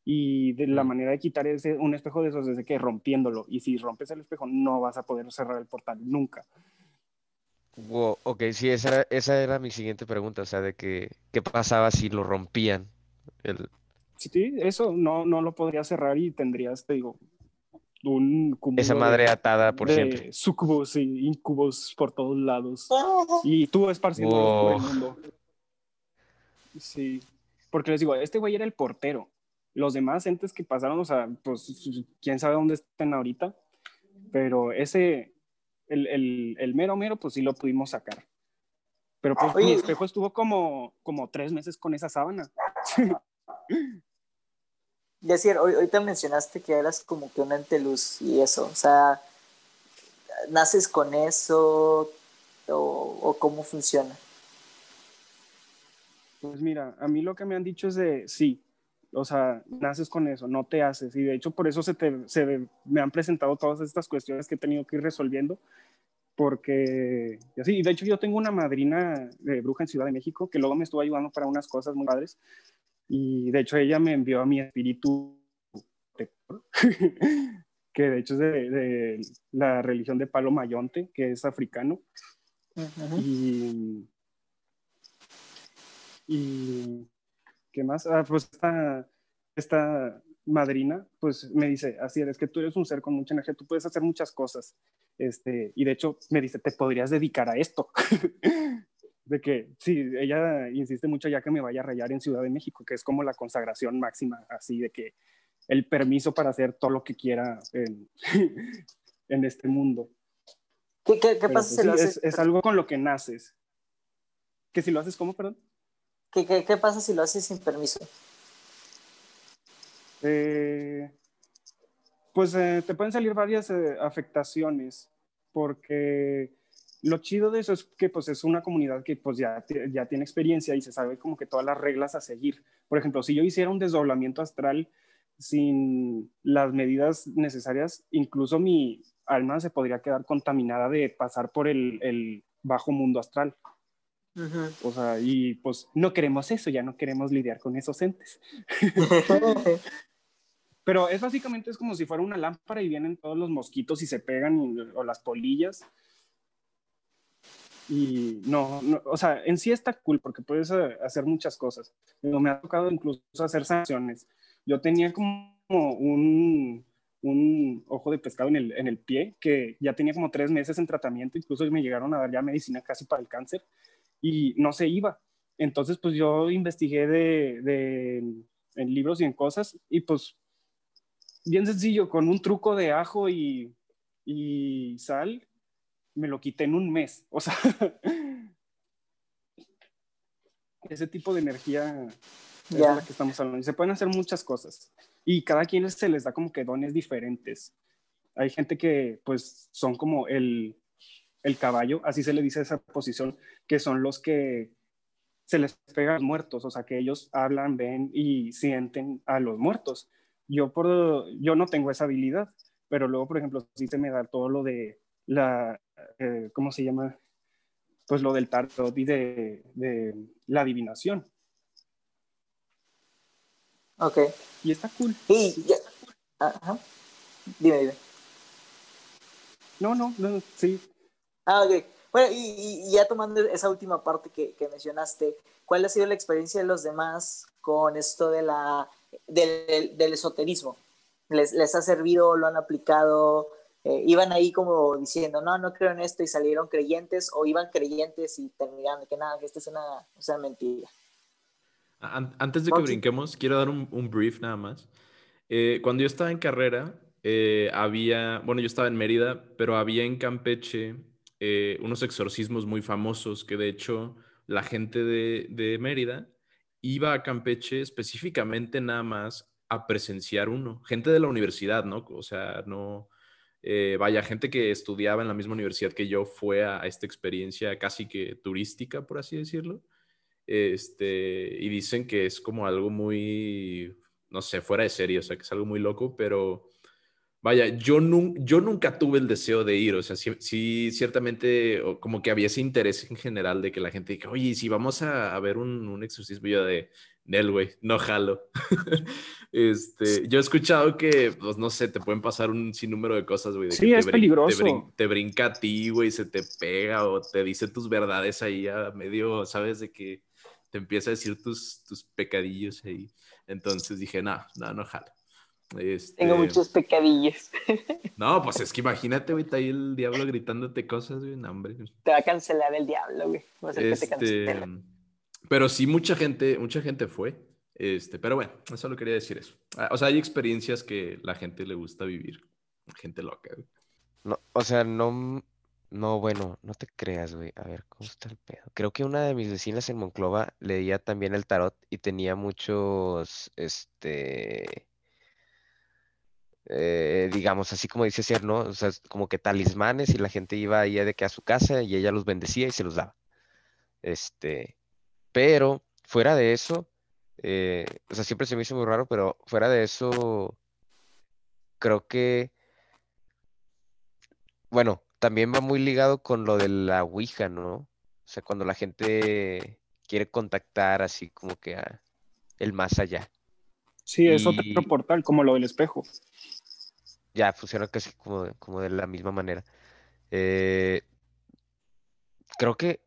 Y de la manera de quitar ese, un espejo de esos es de que rompiéndolo. Y si rompes el espejo, no vas a poder cerrar el portal nunca. Wow, ok, sí, esa era, esa era mi siguiente pregunta, o sea, de que, ¿qué pasaba si lo rompían? El, Sí, eso no, no lo podrías cerrar y tendrías, te digo, un esa de- madre atada por de siempre. Sucubos y incubos por todos lados. Y tú esparciéndolos por el Wow. mundo. Sí. Porque les digo, este güey era el portero. Los demás entes que pasaron, o sea, pues quién sabe dónde estén ahorita. Pero ese, el, el, el mero mero, pues sí lo pudimos sacar. Pero pues Oye. mi espejo estuvo como, como tres meses con esa sábana. Decir, hoy, ahorita mencionaste que eras como que un ente luz y eso, o sea, ¿naces con eso o, o cómo funciona? Pues mira, a mí lo que me han dicho es de sí, o sea, naces con eso, no te haces. Y de hecho por eso se, te, se me han presentado todas estas cuestiones que he tenido que ir resolviendo, porque y así, y de hecho yo tengo una madrina de bruja en Ciudad de México que luego me estuvo ayudando para unas cosas muy padres. Y de hecho ella me envió a mi espíritu que de hecho es de, de la religión de Palo Mayonte, que es africano. Y, y ¿qué más? Ah, pues esta, esta madrina, pues me dice, así es que tú eres un ser con mucha energía, tú puedes hacer muchas cosas. Este, y de hecho me dice, te podrías dedicar a esto. de que, sí, ella insiste mucho ya que me vaya a rayar en Ciudad de México, que es como la consagración máxima, así de que el permiso para hacer todo lo que quiera en, en este mundo. ¿Qué, qué, qué pasa pues, si sí, lo haces? es, es algo con lo que naces. Que si lo haces, ¿cómo, perdón? ¿Qué, qué, qué pasa si lo haces sin permiso? Eh, pues eh, te pueden salir varias eh, afectaciones, porque lo chido de eso es que pues es una comunidad que pues ya, ya tiene experiencia y se sabe como que todas las reglas a seguir. Por ejemplo, si yo hiciera un desdoblamiento astral sin las medidas necesarias, incluso mi alma se podría quedar contaminada de pasar por el, el bajo mundo astral. O sea, y pues no queremos eso, ya no queremos lidiar con esos entes. Pero es básicamente es como si fuera una lámpara y vienen todos los mosquitos y se pegan y- o las polillas. Y no, no, o sea, en sí está cool porque puedes eh, hacer muchas cosas. Pero me ha tocado incluso hacer sanciones. Yo tenía como un, un ojo de pescado en el, en el pie que ya tenía como tres meses en tratamiento, incluso me llegaron a dar ya medicina casi para el cáncer y no se iba. Entonces, pues yo investigué de, de, en libros y en cosas y pues bien sencillo, con un truco de ajo y, y sal, me lo quité en un mes. O sea, ese tipo de energía es de la que estamos hablando. Y se pueden hacer muchas cosas. Y cada quien se les da como que dones diferentes. Hay gente que pues son como el, el caballo, así se le dice a esa posición, que son los que se les pega a los muertos, o sea, que ellos hablan, ven y sienten a los muertos. Yo, por, yo no tengo esa habilidad, pero luego, por ejemplo, sí se me da todo lo de la, eh, ¿cómo se llama? Pues lo del tarot y de, de la adivinación. ok. Y está cool. Y ya- Ajá. Dime, dime. No, no, no, sí. Ah, ok. Bueno, y, y ya tomando esa última parte que, que, mencionaste, ¿cuál ha sido la experiencia de los demás con esto de la, del, del esoterismo? ¿Les, ¿Les, ha servido, lo han aplicado? Eh, ¿Iban ahí como diciendo, no, no creo en esto y salieron creyentes? ¿O iban creyentes y terminaron que nada, que esto es una, o sea, mentira? Antes de que brinquemos, quiero dar un, un brief nada más. Eh, cuando yo estaba en carrera, eh, había, bueno, yo estaba en Mérida, pero había en Campeche eh, unos exorcismos muy famosos que de hecho la gente de, de, Mérida iba a Campeche específicamente nada más a presenciar uno. Gente de la universidad, ¿no? O sea, no, eh, vaya, gente que estudiaba en la misma universidad que yo fue a, a esta experiencia casi que turística, por así decirlo. Este, y dicen que es como algo muy, no sé, fuera de serie, o sea, que es algo muy loco, pero vaya, yo, yo nunca tuve el deseo de ir, o sea, sí, ciertamente como que había ese interés en general de que la gente diga, oye, si vamos a, ver un, un, exorcismo, yo de, Nel, güey, no jalo. este, yo he escuchado que, pues no sé, te pueden pasar un sinnúmero de cosas, güey. Sí, es te peligroso. Te, te, brinca a ti, güey, se te pega o te dice tus verdades ahí a medio, ¿sabes? De que te empieza a decir tus, tus pecadillos ahí. Entonces dije, no, no, no jalo. Este... Tengo muchos pecadillos. No, pues es que imagínate, güey, está ahí el diablo gritándote cosas, güey, no, hombre. Te va a cancelar el diablo, güey. Va a ser este... que te cancele. Pero sí, mucha gente, mucha gente fue. Este, pero bueno, solo quería decir eso. Ah, O sea, hay experiencias que la gente le gusta vivir. Gente loca, güey. No, o sea, no, no, bueno, no te creas, güey. A ver, ¿cómo está el pedo? Creo que una de mis vecinas en Monclova leía también el tarot y tenía muchos, este, eh, digamos, así como dice Cier, ¿no? O sea, como que talismanes y la gente iba ahí de que a su casa y ella los bendecía y se los daba. Este, pero fuera de eso, eh, o sea, siempre se me hizo muy raro, pero fuera de eso, creo que, bueno, también va muy ligado con lo de la Ouija, ¿no? O sea, cuando la gente quiere contactar así como que a el más allá. Sí, es Y- otro portal, como lo del espejo. Ya, funciona casi como, de- como de la misma manera. Eh, creo que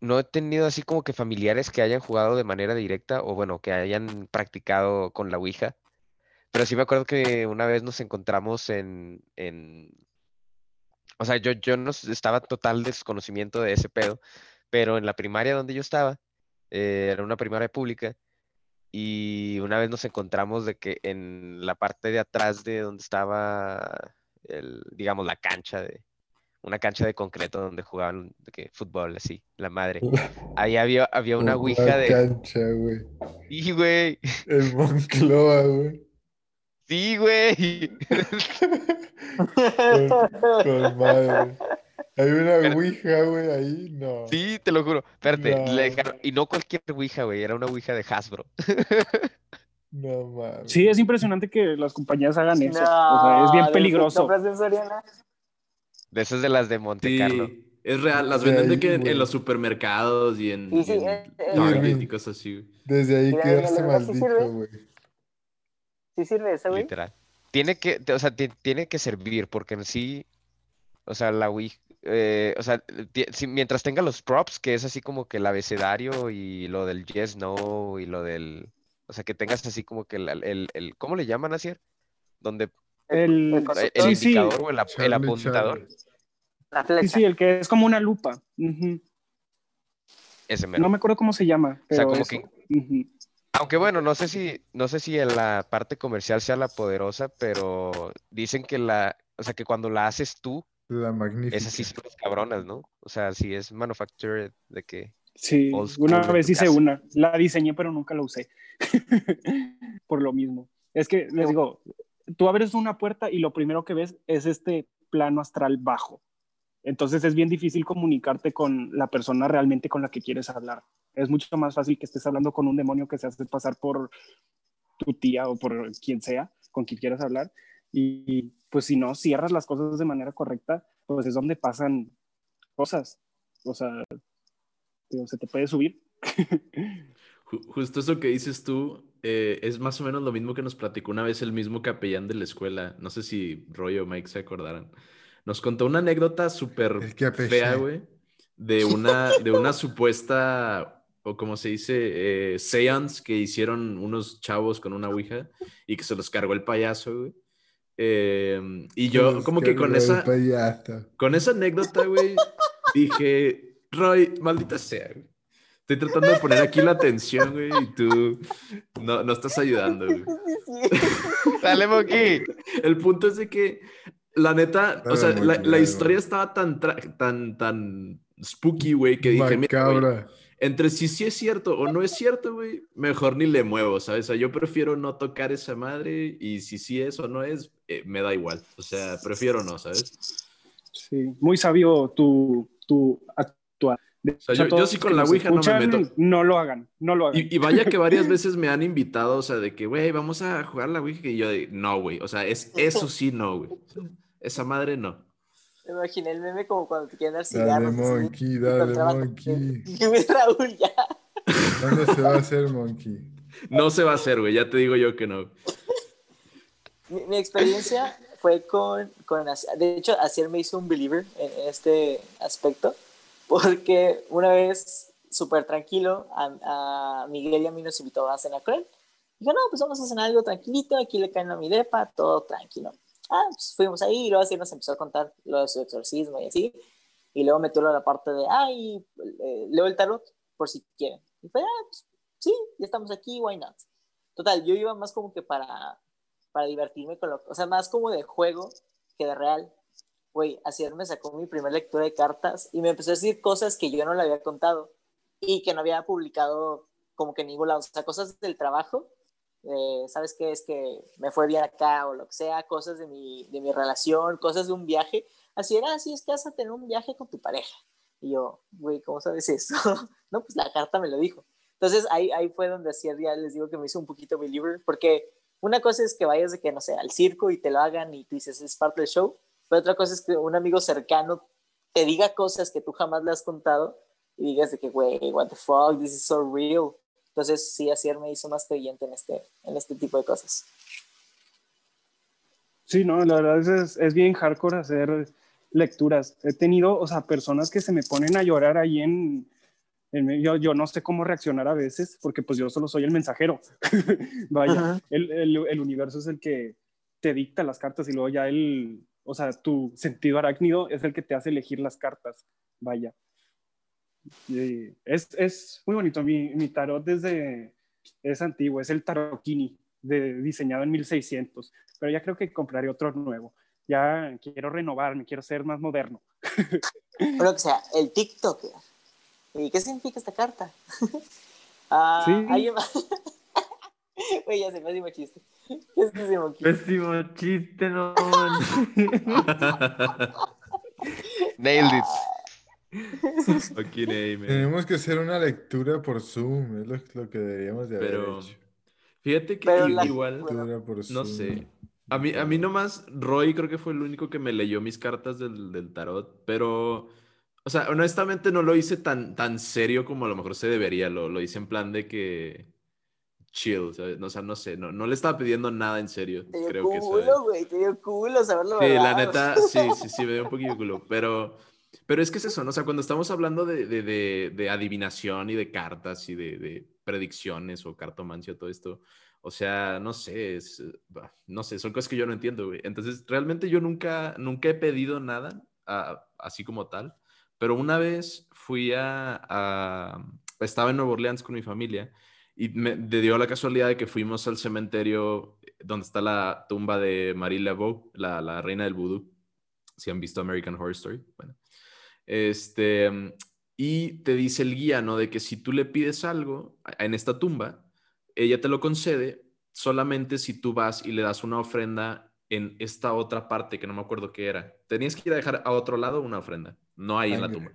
no he tenido así como que familiares que hayan jugado de manera directa o bueno, que hayan practicado con la Ouija. Pero sí me acuerdo que una vez nos encontramos en, en... O sea, yo, yo no estaba total desconocimiento de ese pedo, pero en la primaria donde yo estaba, eh, era una primaria pública, y una vez nos encontramos de que en la parte de atrás de donde estaba, el, digamos, la cancha de, una cancha de concreto donde jugaban que, fútbol, así, la madre. Ahí había, había una ouija de... cancha, güey. Sí, güey. El Moncloa, güey. Sí, güey. Con, con madre. Hay una Pero- ouija, güey, ahí. No. Sí, te lo juro. Espérate, No. le dejaron- y no cualquier ouija, güey, era una ouija de Hasbro. No mames. Sí, es impresionante que las compañías hagan eso. o sea, es bien No, peligroso. De esas de las de Monte Sí, Carlo. es real. Las De venden de ahí, que en, los supermercados y en, Y sí, en eh, eh, Target güey. y cosas así, güey. Desde ahí Mira, sirve. maldito, güey. ¿Sí sirve esa, güey? Literal. Tiene que, o sea, ti- tiene que servir, porque en sí, o sea, la Wii, eh, o sea, si- mientras tenga los props, que es así como que el abecedario y lo del yes, no, y lo del, o sea, que tengas así como que el, el, el- ¿cómo le llaman así? Donde El, El Sí, indicador o el, Charlie, apuntador, Charlie. Sí, sí, el que es como una lupa. Ujú. ese mero. No me acuerdo cómo se llama, sea, pero como eso. que- Ujú. Aunque bueno, no sé si, no sé si en la parte comercial sea la poderosa, pero dicen que la, o sea, que cuando la haces tú, La magnífica. esas sí son las cabronas, ¿no? O sea, si es manufactured de que Sí, una vez hice casa. una. La diseñé, pero nunca la usé. Por lo mismo. Es que les digo, tú abres una puerta y lo primero que ves es este plano astral bajo. Entonces es bien difícil comunicarte con la persona realmente con la que quieres hablar. Es mucho más fácil que estés hablando con un demonio que se hace pasar por tu tía o por quien sea con quien quieras hablar. Y pues si no cierras las cosas de manera correcta, pues es donde pasan cosas. O sea, digo, se te puede subir. Ju- Justo eso que dices tú eh, es más o menos lo mismo que nos platicó una vez el mismo capellán de la escuela. No sé si Roy o Mike se acordaran. Nos contó una anécdota súper fea, güey, de una, de una supuesta, o como se dice, eh, seance que hicieron unos chavos con una ouija y que se los cargó el payaso, güey. Eh, y yo, como que con esa, payaso. con esa anécdota, güey, dije, Roy, maldita sea, güey. Estoy tratando de poner aquí la atención, güey, y tú no, no estás ayudando, güey. Dale, Monkey. El punto es de que, la neta, o sea, la, la historia estaba tan, tra- tan, tan spooky, güey, que dije, mira, güey, Macabra. entre si sí es cierto o no es cierto, güey, mejor ni le muevo, ¿sabes? O sea, yo prefiero no tocar esa madre y si sí es o no es, eh, me da igual. O sea, prefiero no, ¿sabes? Sí, muy sabio tu, tu actuar. De sea, yo- yo sí con la ouija no me meto. No lo hagan, no lo hagan. Y, y vaya que varias veces me han invitado, o sea, de que, güey, vamos a jugar la Ouija, y yo de, no, güey, o sea, es, eso sí no, güey. O Esa madre no. Me imaginé el meme como cuando te quieren dar Dale, cigarros. así, Monkey, dale, Monkey. Raúl, ya. ¿Dónde se va a hacer, Monkey? No se va a hacer, güey, ya te digo yo que no. Mi, mi experiencia fue con, con... De hecho, Asier me hizo un believer en este aspecto, porque una vez, súper tranquilo, a, a Miguel y a mí nos invitó a cenar con él. Dijo, no, pues vamos a cenar algo tranquilito, aquí le caen a mi depa, todo tranquilo. Ah, pues fuimos ahí y luego así nos empezó a contar lo de su exorcismo y así. Y luego metió la parte de, ay, eh, leo el tarot por si quieren. Y fue, ah, pues sí, ya estamos aquí, why not? Total, yo iba más como que para, para divertirme con lo, o sea, más como de juego que de real. Güey, ayer me sacó mi primera lectura de cartas y me empezó a decir cosas que yo no le había contado y que no había publicado como que en ningún lado, o sea, cosas del trabajo, ¿sabes qué? Es que me fue bien acá o lo que sea, cosas de mi, de mi relación, cosas de un viaje. Así era, así es que vas a tener un viaje con tu pareja. Y yo, güey, ¿cómo sabes eso? no, pues la carta me lo dijo. Entonces ahí, ahí fue donde hacía ya les digo que me hizo un poquito believer, porque una cosa es que vayas de que, no sé, al circo y te lo hagan y tú dices, es parte del show, pero otra cosa es que un amigo cercano te diga cosas que tú jamás le has contado y digas de que, güey, what the fuck, this is so real. Entonces, sí, Asier me hizo más creyente en este, en este tipo de cosas. Sí, no, la verdad es, es, bien hardcore hacer lecturas. He tenido, o sea, personas que se me ponen a llorar ahí en yo, yo no sé cómo reaccionar a veces, porque pues yo solo soy el mensajero. Vaya, el, el, el universo es el que te dicta las cartas y luego ya el, o sea, tu sentido arácnido es el que te hace elegir las cartas. Vaya. Y es, es muy bonito. Mi, mi tarot desde, es antiguo, es el Tarokini, de, diseñado en 1600, pero ya creo que compraré otro nuevo. Ya quiero renovarme, quiero ser más moderno. Pero que sea, el TikToker. ¿Y qué significa esta carta? ah, Sí. alguien más- Güey, ya se hace chiste. ¿Qué es ese monkey? Pésimo chiste, no. Nailed it. Aquí, name. Tenemos que hacer una lectura por Zoom, es lo, lo que deberíamos de haber Pero hecho. fíjate que Pero la- igual, por no sé. A mí, a mí nomás, Roy creo que fue el único que me leyó mis cartas del, del tarot, pero, o sea, honestamente no lo hice tan, tan serio como a lo mejor se debería, lo, lo hice en plan de que chill, o sea, no sé, no, no le estaba pidiendo nada en serio, Te dio creo que culo, güey, te dio culo saberlo. Sí, la neta, sí, sí, sí, me dio un poquillo de culo, pero, pero es que es eso, ¿no? O sea, cuando estamos hablando de, de, de, de adivinación y de cartas y de, de predicciones o cartomancia, todo esto, o sea, no sé, es, no sé, son cosas que yo no entiendo, güey. Entonces, realmente yo nunca, nunca he pedido nada ah, así como tal, pero una vez fui a, estaba en Nueva Orleans con mi familia y me dio la casualidad de que fuimos al cementerio donde está la tumba de Marie Laveau, la, la reina del vudú. Si han visto American Horror Story. Bueno. Este, y te dice el guía, ¿no? De que si tú le pides algo en esta tumba, ella te lo concede solamente si tú vas y le das una ofrenda en esta otra parte que no me acuerdo qué era. Tenías que ir a dejar a otro lado una ofrenda, no ahí en la tumba.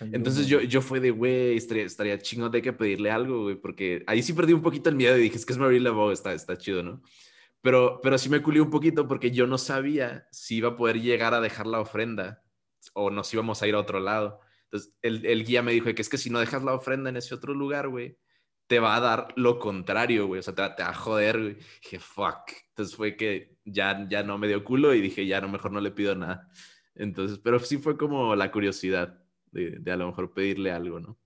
Entonces yo, yo fue de, güey, estaría, estaría chingón de que pedirle algo, güey, porque ahí sí perdí un poquito el miedo y dije, es que es Marie Laveau, está, está chido, ¿no? Pero, pero sí me culé un poquito porque yo no sabía si iba a poder llegar a dejar la ofrenda o nos íbamos a ir a otro lado. Entonces el, el guía me dijo que es que si no dejas la ofrenda en ese otro lugar, güey, te va a dar lo contrario, güey, o sea, te va, te va a joder, güey. Dije, fuck. Entonces fue que ya, ya no me dio culo y dije, ya no, mejor no le pido nada. Entonces, pero sí fue como la curiosidad. de, de a lo mejor pedirle algo, ¿no?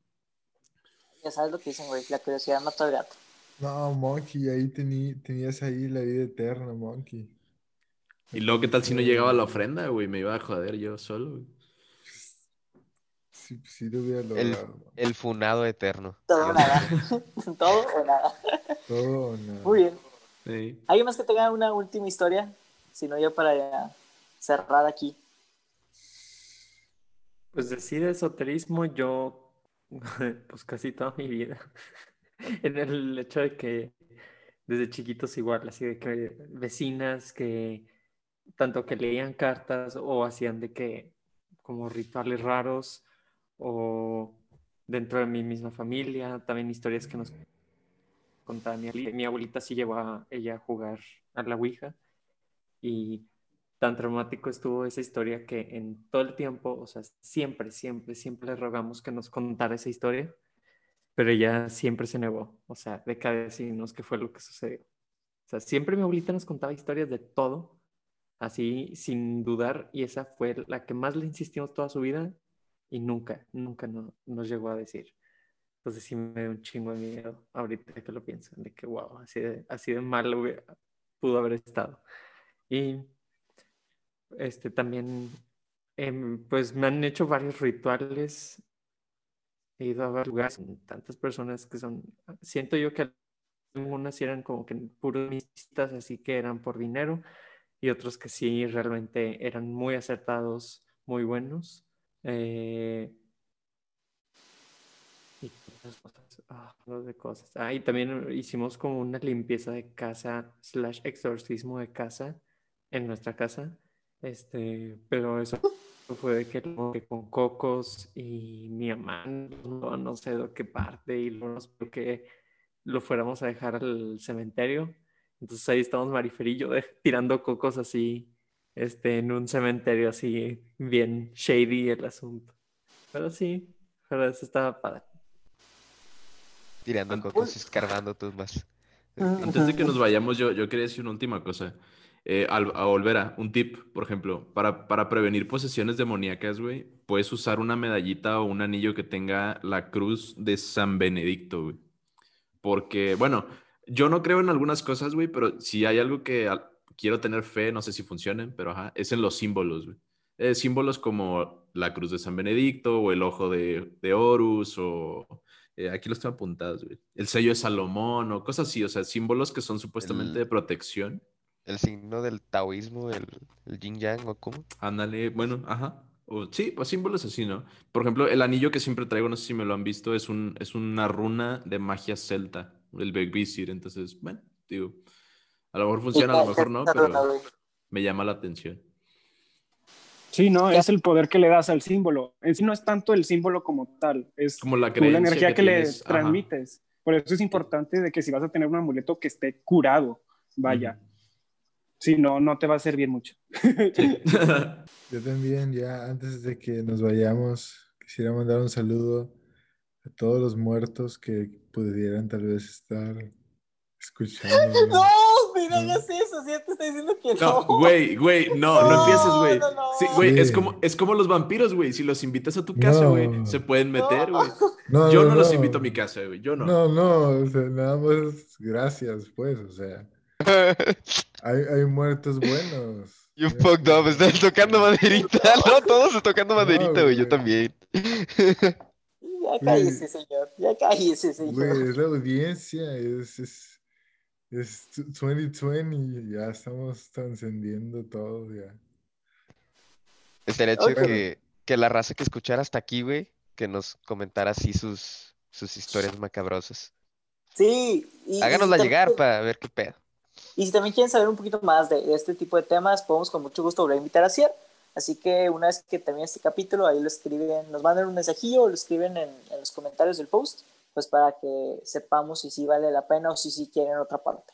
Ya sabes lo que dicen, güey. La curiosidad mata al gato. No, Monkey, ahí tení- tenías ahí la vida eterna, Monkey. Y luego, ¿qué tal si no llegaba la ofrenda, güey? Me iba a joder yo solo, güey. Sí, sí lo hubiera El, logrado. Monkey. el funado eterno. Todo o nada. Todo o nada. Todo o nada. Muy bien. Sí. ¿Alguien más que tenga una última historia? Si no, ya para ya cerrar aquí. Pues decir esoterismo yo, pues casi toda mi vida, en el hecho de que desde chiquitos igual, así de que vecinas que tanto que leían cartas o hacían de que como rituales raros o dentro de mi misma familia, también historias que nos contaba mi abuelita. Mi abuelita sí llevó a ella a jugar a la Ouija y tan traumático estuvo esa historia que en todo el tiempo, o sea, siempre, siempre, siempre le rogamos que nos contara esa historia, pero ella siempre se negó, o sea, de cada decirnos qué fue lo que sucedió. O sea, siempre mi abuelita nos contaba historias de todo, así sin dudar, y esa fue la que más le insistimos toda su vida y nunca, nunca no- nos llegó a decir. Entonces sí me da un chingo de miedo ahorita que lo pienso, de que wow, así de, así de mal hubiera- pudo haber estado. Y este también, em, pues me han hecho varios rituales. He ido a varios lugares con tantas personas que son, siento yo que algunas eran como que puros mistas, así que eran por dinero, y otros que sí realmente eran muy acertados, muy buenos. Eh, y cosas, ah, de cosas. Ah, y también hicimos como una limpieza de casa, slash exorcismo de casa, en nuestra casa. Este, pero eso fue de que, que con cocos y mi mamá no, no sé de qué parte y luego nos que lo fuéramos a dejar al cementerio. Entonces ahí estamos Mariferillo de, tirando cocos así, este, en un cementerio así, bien shady el asunto. Pero sí, pero eso estaba padre. Tirando cocos y escarbando tumbas. Antes de que nos vayamos, yo, yo quería decir una última cosa. Eh, al- a Olvera, un tip, por ejemplo, para, para prevenir posesiones demoníacas, güey, puedes usar una medallita o un anillo que tenga la cruz de San Benedicto, güey. Porque, bueno, yo no creo en algunas cosas, güey, pero si hay algo que quiero tener fe, no sé si funcionen, pero ajá, es en los símbolos, güey. Eh, símbolos como la cruz de San Benedicto o el ojo de, de Horus o eh, aquí los tengo apuntados, güey. El sello de Salomón o cosas así, o sea, símbolos que son supuestamente El- de protección. El signo del taoísmo, el, el yin yang o cómo. Ándale, bueno, ajá. O, sí, pues símbolos así, ¿no? Por ejemplo, el anillo que siempre traigo, no sé si me lo han visto, es, un, es una runa de magia celta, el Begvisir. Entonces, bueno, digo, a lo mejor funciona, a lo mejor no, pero me llama la atención. Sí, no, es el poder que le das al símbolo. En sí no es tanto el símbolo como tal, es Como la tú creencia la energía que, le ajá. transmites. Por eso es importante de que si vas a tener un amuleto que esté curado, vaya. Si no, no te va a servir mucho. Sí. Yo también, ya antes de que nos vayamos, quisiera mandar un saludo a todos los muertos que pudieran tal vez estar escuchando. No, güey, no hagas eso. Si ya te estoy diciendo que no. No, güey, güey, no, no, No, empieces, güey. no, no. Sí, güey, es como, es como los vampiros, güey. Si los invitas a tu casa, No. güey, se pueden meter, No. güey. No, Yo no, no los invito a mi casa, güey. Yo no. No, no, o sea, nada más gracias, pues, o sea, hay, hay muertos buenos. You fucked up, estás tocando maderita. No, todos están tocando maderita, güey. Yo también. Ya cállese, señor. Ya cállese, señor. Güey, es la audiencia, es, es, es 2020, ya estamos trascendiendo todo, ya. Estaría chido Ok. que, que la raza que escuchara hasta aquí, güey, que nos comentara así sus, sus historias macabrosas. Sí. y- y Háganosla también- llegar para ver qué pedo. Y si también quieren saber un poquito más de, de este tipo de temas, podemos con mucho gusto volver a invitar a Cier. Así que una vez que termine este capítulo, ahí lo escriben, nos mandan un mensajillo o lo escriben en, en los comentarios del post, pues para que sepamos si sí vale la pena o si sí quieren otra parte.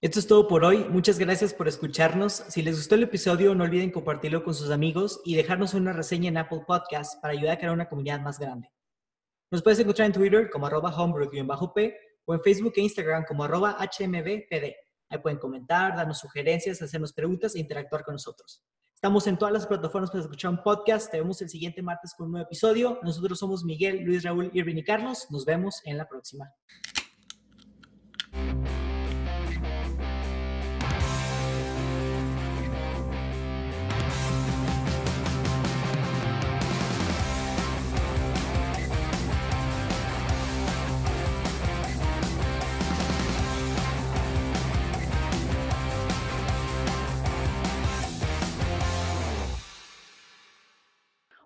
Esto es todo por hoy. Muchas gracias por escucharnos. Si les gustó el episodio, no olviden compartirlo con sus amigos y dejarnos una reseña en Apple Podcast para ayudar a crear una comunidad más grande. Nos puedes encontrar en Twitter como arroba homebrew-p o en Facebook e Instagram como arroba hmbpd. Ahí pueden comentar, darnos sugerencias, hacernos preguntas e interactuar con nosotros. Estamos en todas las plataformas para escuchar un podcast. Te vemos el siguiente martes con un nuevo episodio. Nosotros somos Miguel, Luis, Raúl, Irving y Carlos. Nos vemos en la próxima.